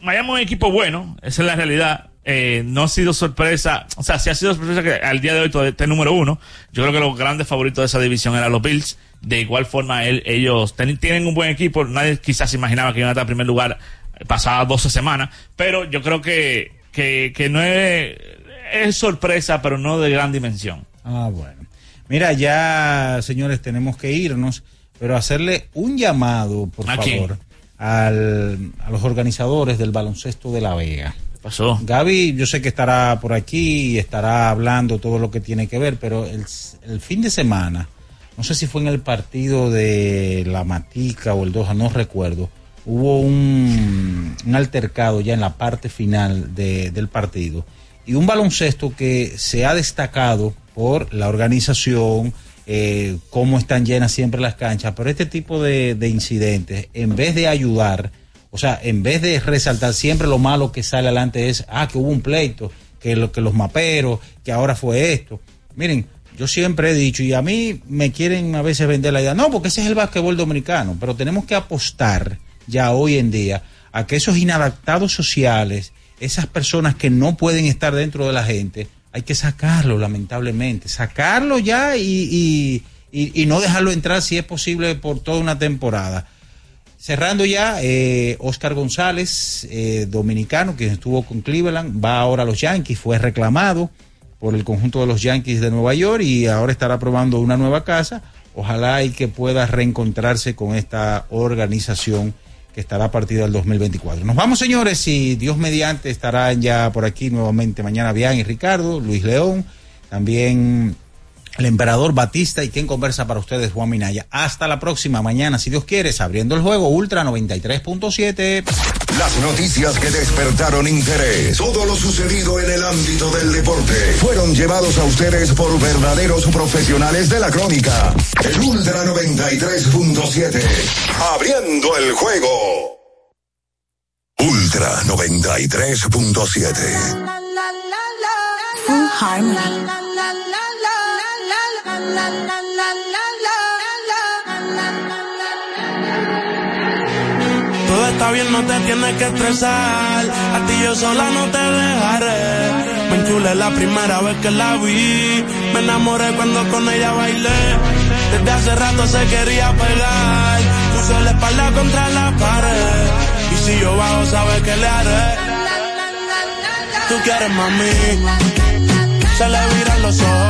Miami es un equipo bueno, esa es la realidad. Eh, no ha sido sorpresa, o sea, sí ha sido sorpresa que al día de hoy todavía esté número uno. Yo creo que los grandes favoritos de esa división eran los Bills. De igual forma, él- ellos ten- tienen un buen equipo. Nadie quizás imaginaba que iban a estar en primer lugar pasadas 12 semanas. Pero yo creo que, que, que no es, es sorpresa, pero no de gran dimensión. Ah, bueno. Mira, ya, señores, tenemos que irnos, pero hacerle un llamado, por favor, al- a los organizadores del baloncesto de La Vega. pasó? Gaby, yo sé que estará por aquí y estará hablando todo lo que tiene que ver, pero el, el fin de semana, no sé si fue en el partido de la Matica o el Doha, no recuerdo, hubo un, un altercado ya en la parte final de- del partido y un baloncesto que se ha destacado por la organización, eh, cómo están llenas siempre las canchas, pero este tipo de, de incidentes, en vez de ayudar, o sea, en vez de resaltar siempre lo malo que sale adelante es, ah, que hubo un pleito, que, lo, que los maperos, que ahora fue esto. Miren, yo siempre he dicho, y a mí me quieren a veces vender la idea, no, porque ese es el básquetbol dominicano, pero tenemos que apostar ya hoy en día a que esos inadaptados sociales, esas personas que no pueden estar dentro de la gente, hay que sacarlo, lamentablemente, sacarlo ya y, y, y- no dejarlo entrar si es posible por toda una temporada. Cerrando ya, eh, Oscar González, eh, dominicano, que estuvo con Cleveland, va ahora a los Yankees, fue reclamado por el conjunto de los Yankees de Nueva York y ahora estará probando una nueva casa. Ojalá y que pueda reencontrarse con esta organización que estará a partir del 2024. Nos vamos, señores, y Dios mediante estarán ya por aquí nuevamente mañana Bian y Ricardo, Luis León, también el emperador Batista y quien conversa para ustedes, Juan Minaya. Hasta la próxima mañana, si Dios quiere, abriendo el juego Ultra 93.7. Las noticias que despertaron interés, todo lo sucedido en el ámbito del deporte, fueron llevados a ustedes por verdaderos profesionales de la crónica. El Ultra 93.7, abriendo el juego. Ultra 93.7. Full Harmony. Todo está bien, no te tienes que estresar. A ti yo sola no te dejaré. Me enchulé la primera vez que la vi. Me enamoré cuando con ella bailé. Desde hace rato se quería pegar. Puse la espalda contra la pared. Y si yo bajo, sabes que le haré. Tú quieres mami. Se le viran los ojos.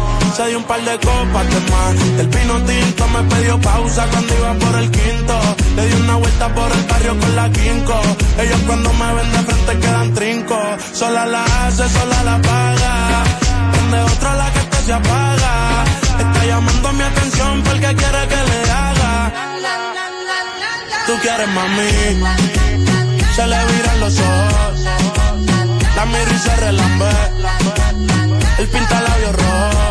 Se dio un par de copas de más. El pino tinto me pidió pausa cuando iba por el quinto. Le di una vuelta por el barrio con la quinco. Ellos cuando me ven de frente quedan trinco. Sola la hace, sola la paga. Prende otra la que este se apaga. Está llamando mi atención porque quiere que le haga. Tú quieres mami. Se le viran los ojos. La miro se relambe. El pinta labios rojo.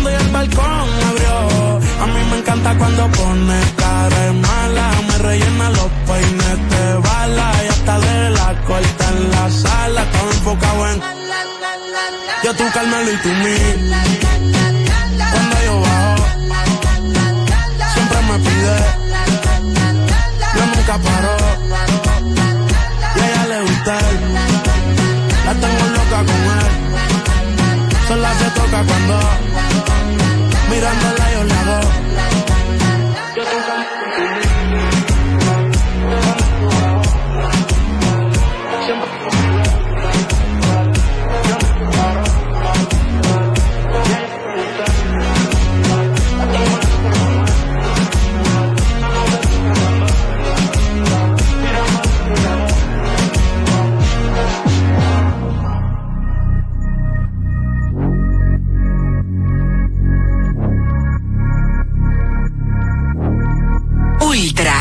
balcón abrió. A mí me encanta cuando pone cara mala. Me rellena los peines de bala y hasta de la corta en la sala. Estaba enfocado en yo tú Carmelo y tú mí. Cuando yo bajo, siempre me pide. Yo nunca paro. Y a ella le gusta. La tengo loca con él. Sola se toca cuando mirándola yo le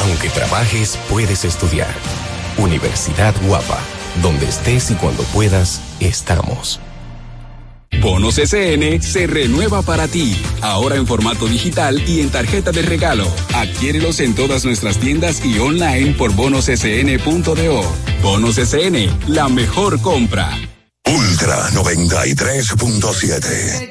Aunque trabajes, puedes estudiar. Universidad Guapa, donde estés y cuando puedas, estamos. Bonos SN se renueva para ti, ahora en formato digital y en tarjeta de regalo. Adquiérelos en todas nuestras tiendas y online por bonossn.do. Bonos SN, la mejor compra. Ultra 93.7.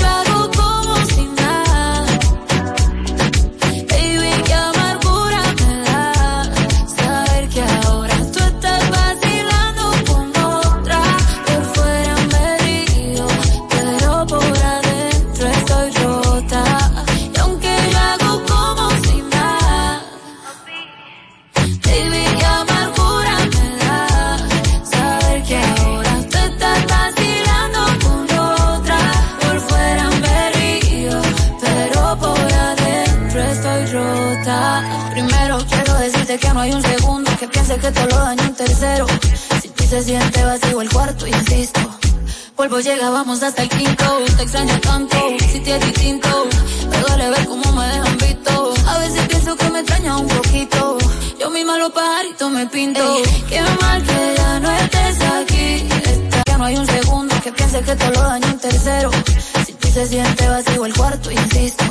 que piense que te lo daño un tercero. Si ti se siente vacío el cuarto, insisto. Polvo llega, vamos hasta el quinto. Te extraño tanto, si te es distinto. Me duele ver cómo me dejan visto. A veces pienso que me extraña un poquito. Yo misma los pajaritos me pinto. Qué mal que ya no estés aquí. Está- que no hay un segundo sabes que todo lo daño un tercero. Si tú se siente vacío el cuarto, insisto.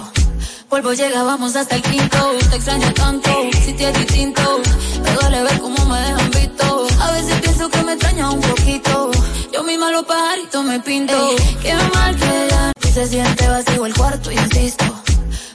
Polvo llega, vamos hasta el quinto. Te extraño tanto, si te es distinto. Me duele ver cómo me dejan visto. A veces pienso que me extraña un poquito. Yo misma los pajaritos me pinto. Qué mal que ya si se siente vacío el cuarto, insisto.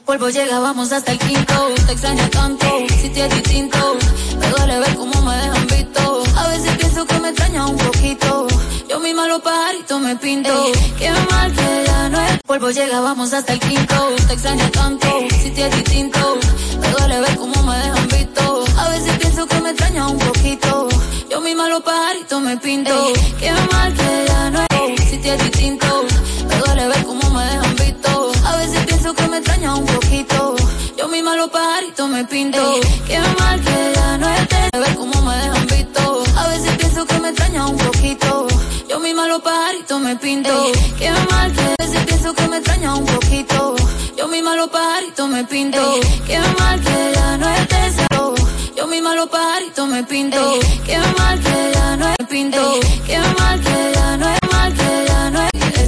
Polvo llega, vamos hasta el quinto. Te extraño tanto, si te es distinto. Me duele ver cómo me dejan visto. A veces pienso que me extraña un poquito. Yo misma los pajaritos me pinto. Qué mal que ya no es. Polvo llega, vamos hasta el quinto. Te extraño tanto, si te es distinto. Me duele ver cómo me dejan visto. A veces pienso que me extraña un poquito. Yo misma los pajaritos me pinto. Qué mal que ya no es. Si te es distinto. Me duele ver cómo me dejan visto. A veces pienso que me extraña un poquito. Yo misma los pajaritos me pinto. Qué mal que ya no esté. Ver cómo me dejan encima los pajaritos me pinto. Ey, qué mal que a veces pienso que me extraña un poquito. Yo misma los pajaritos me pinto. Ey, qué mal que ya no estés yo misma los pajaritos me pinto. Ey, qué mal que ya no es pinto. Qué mal que ya no es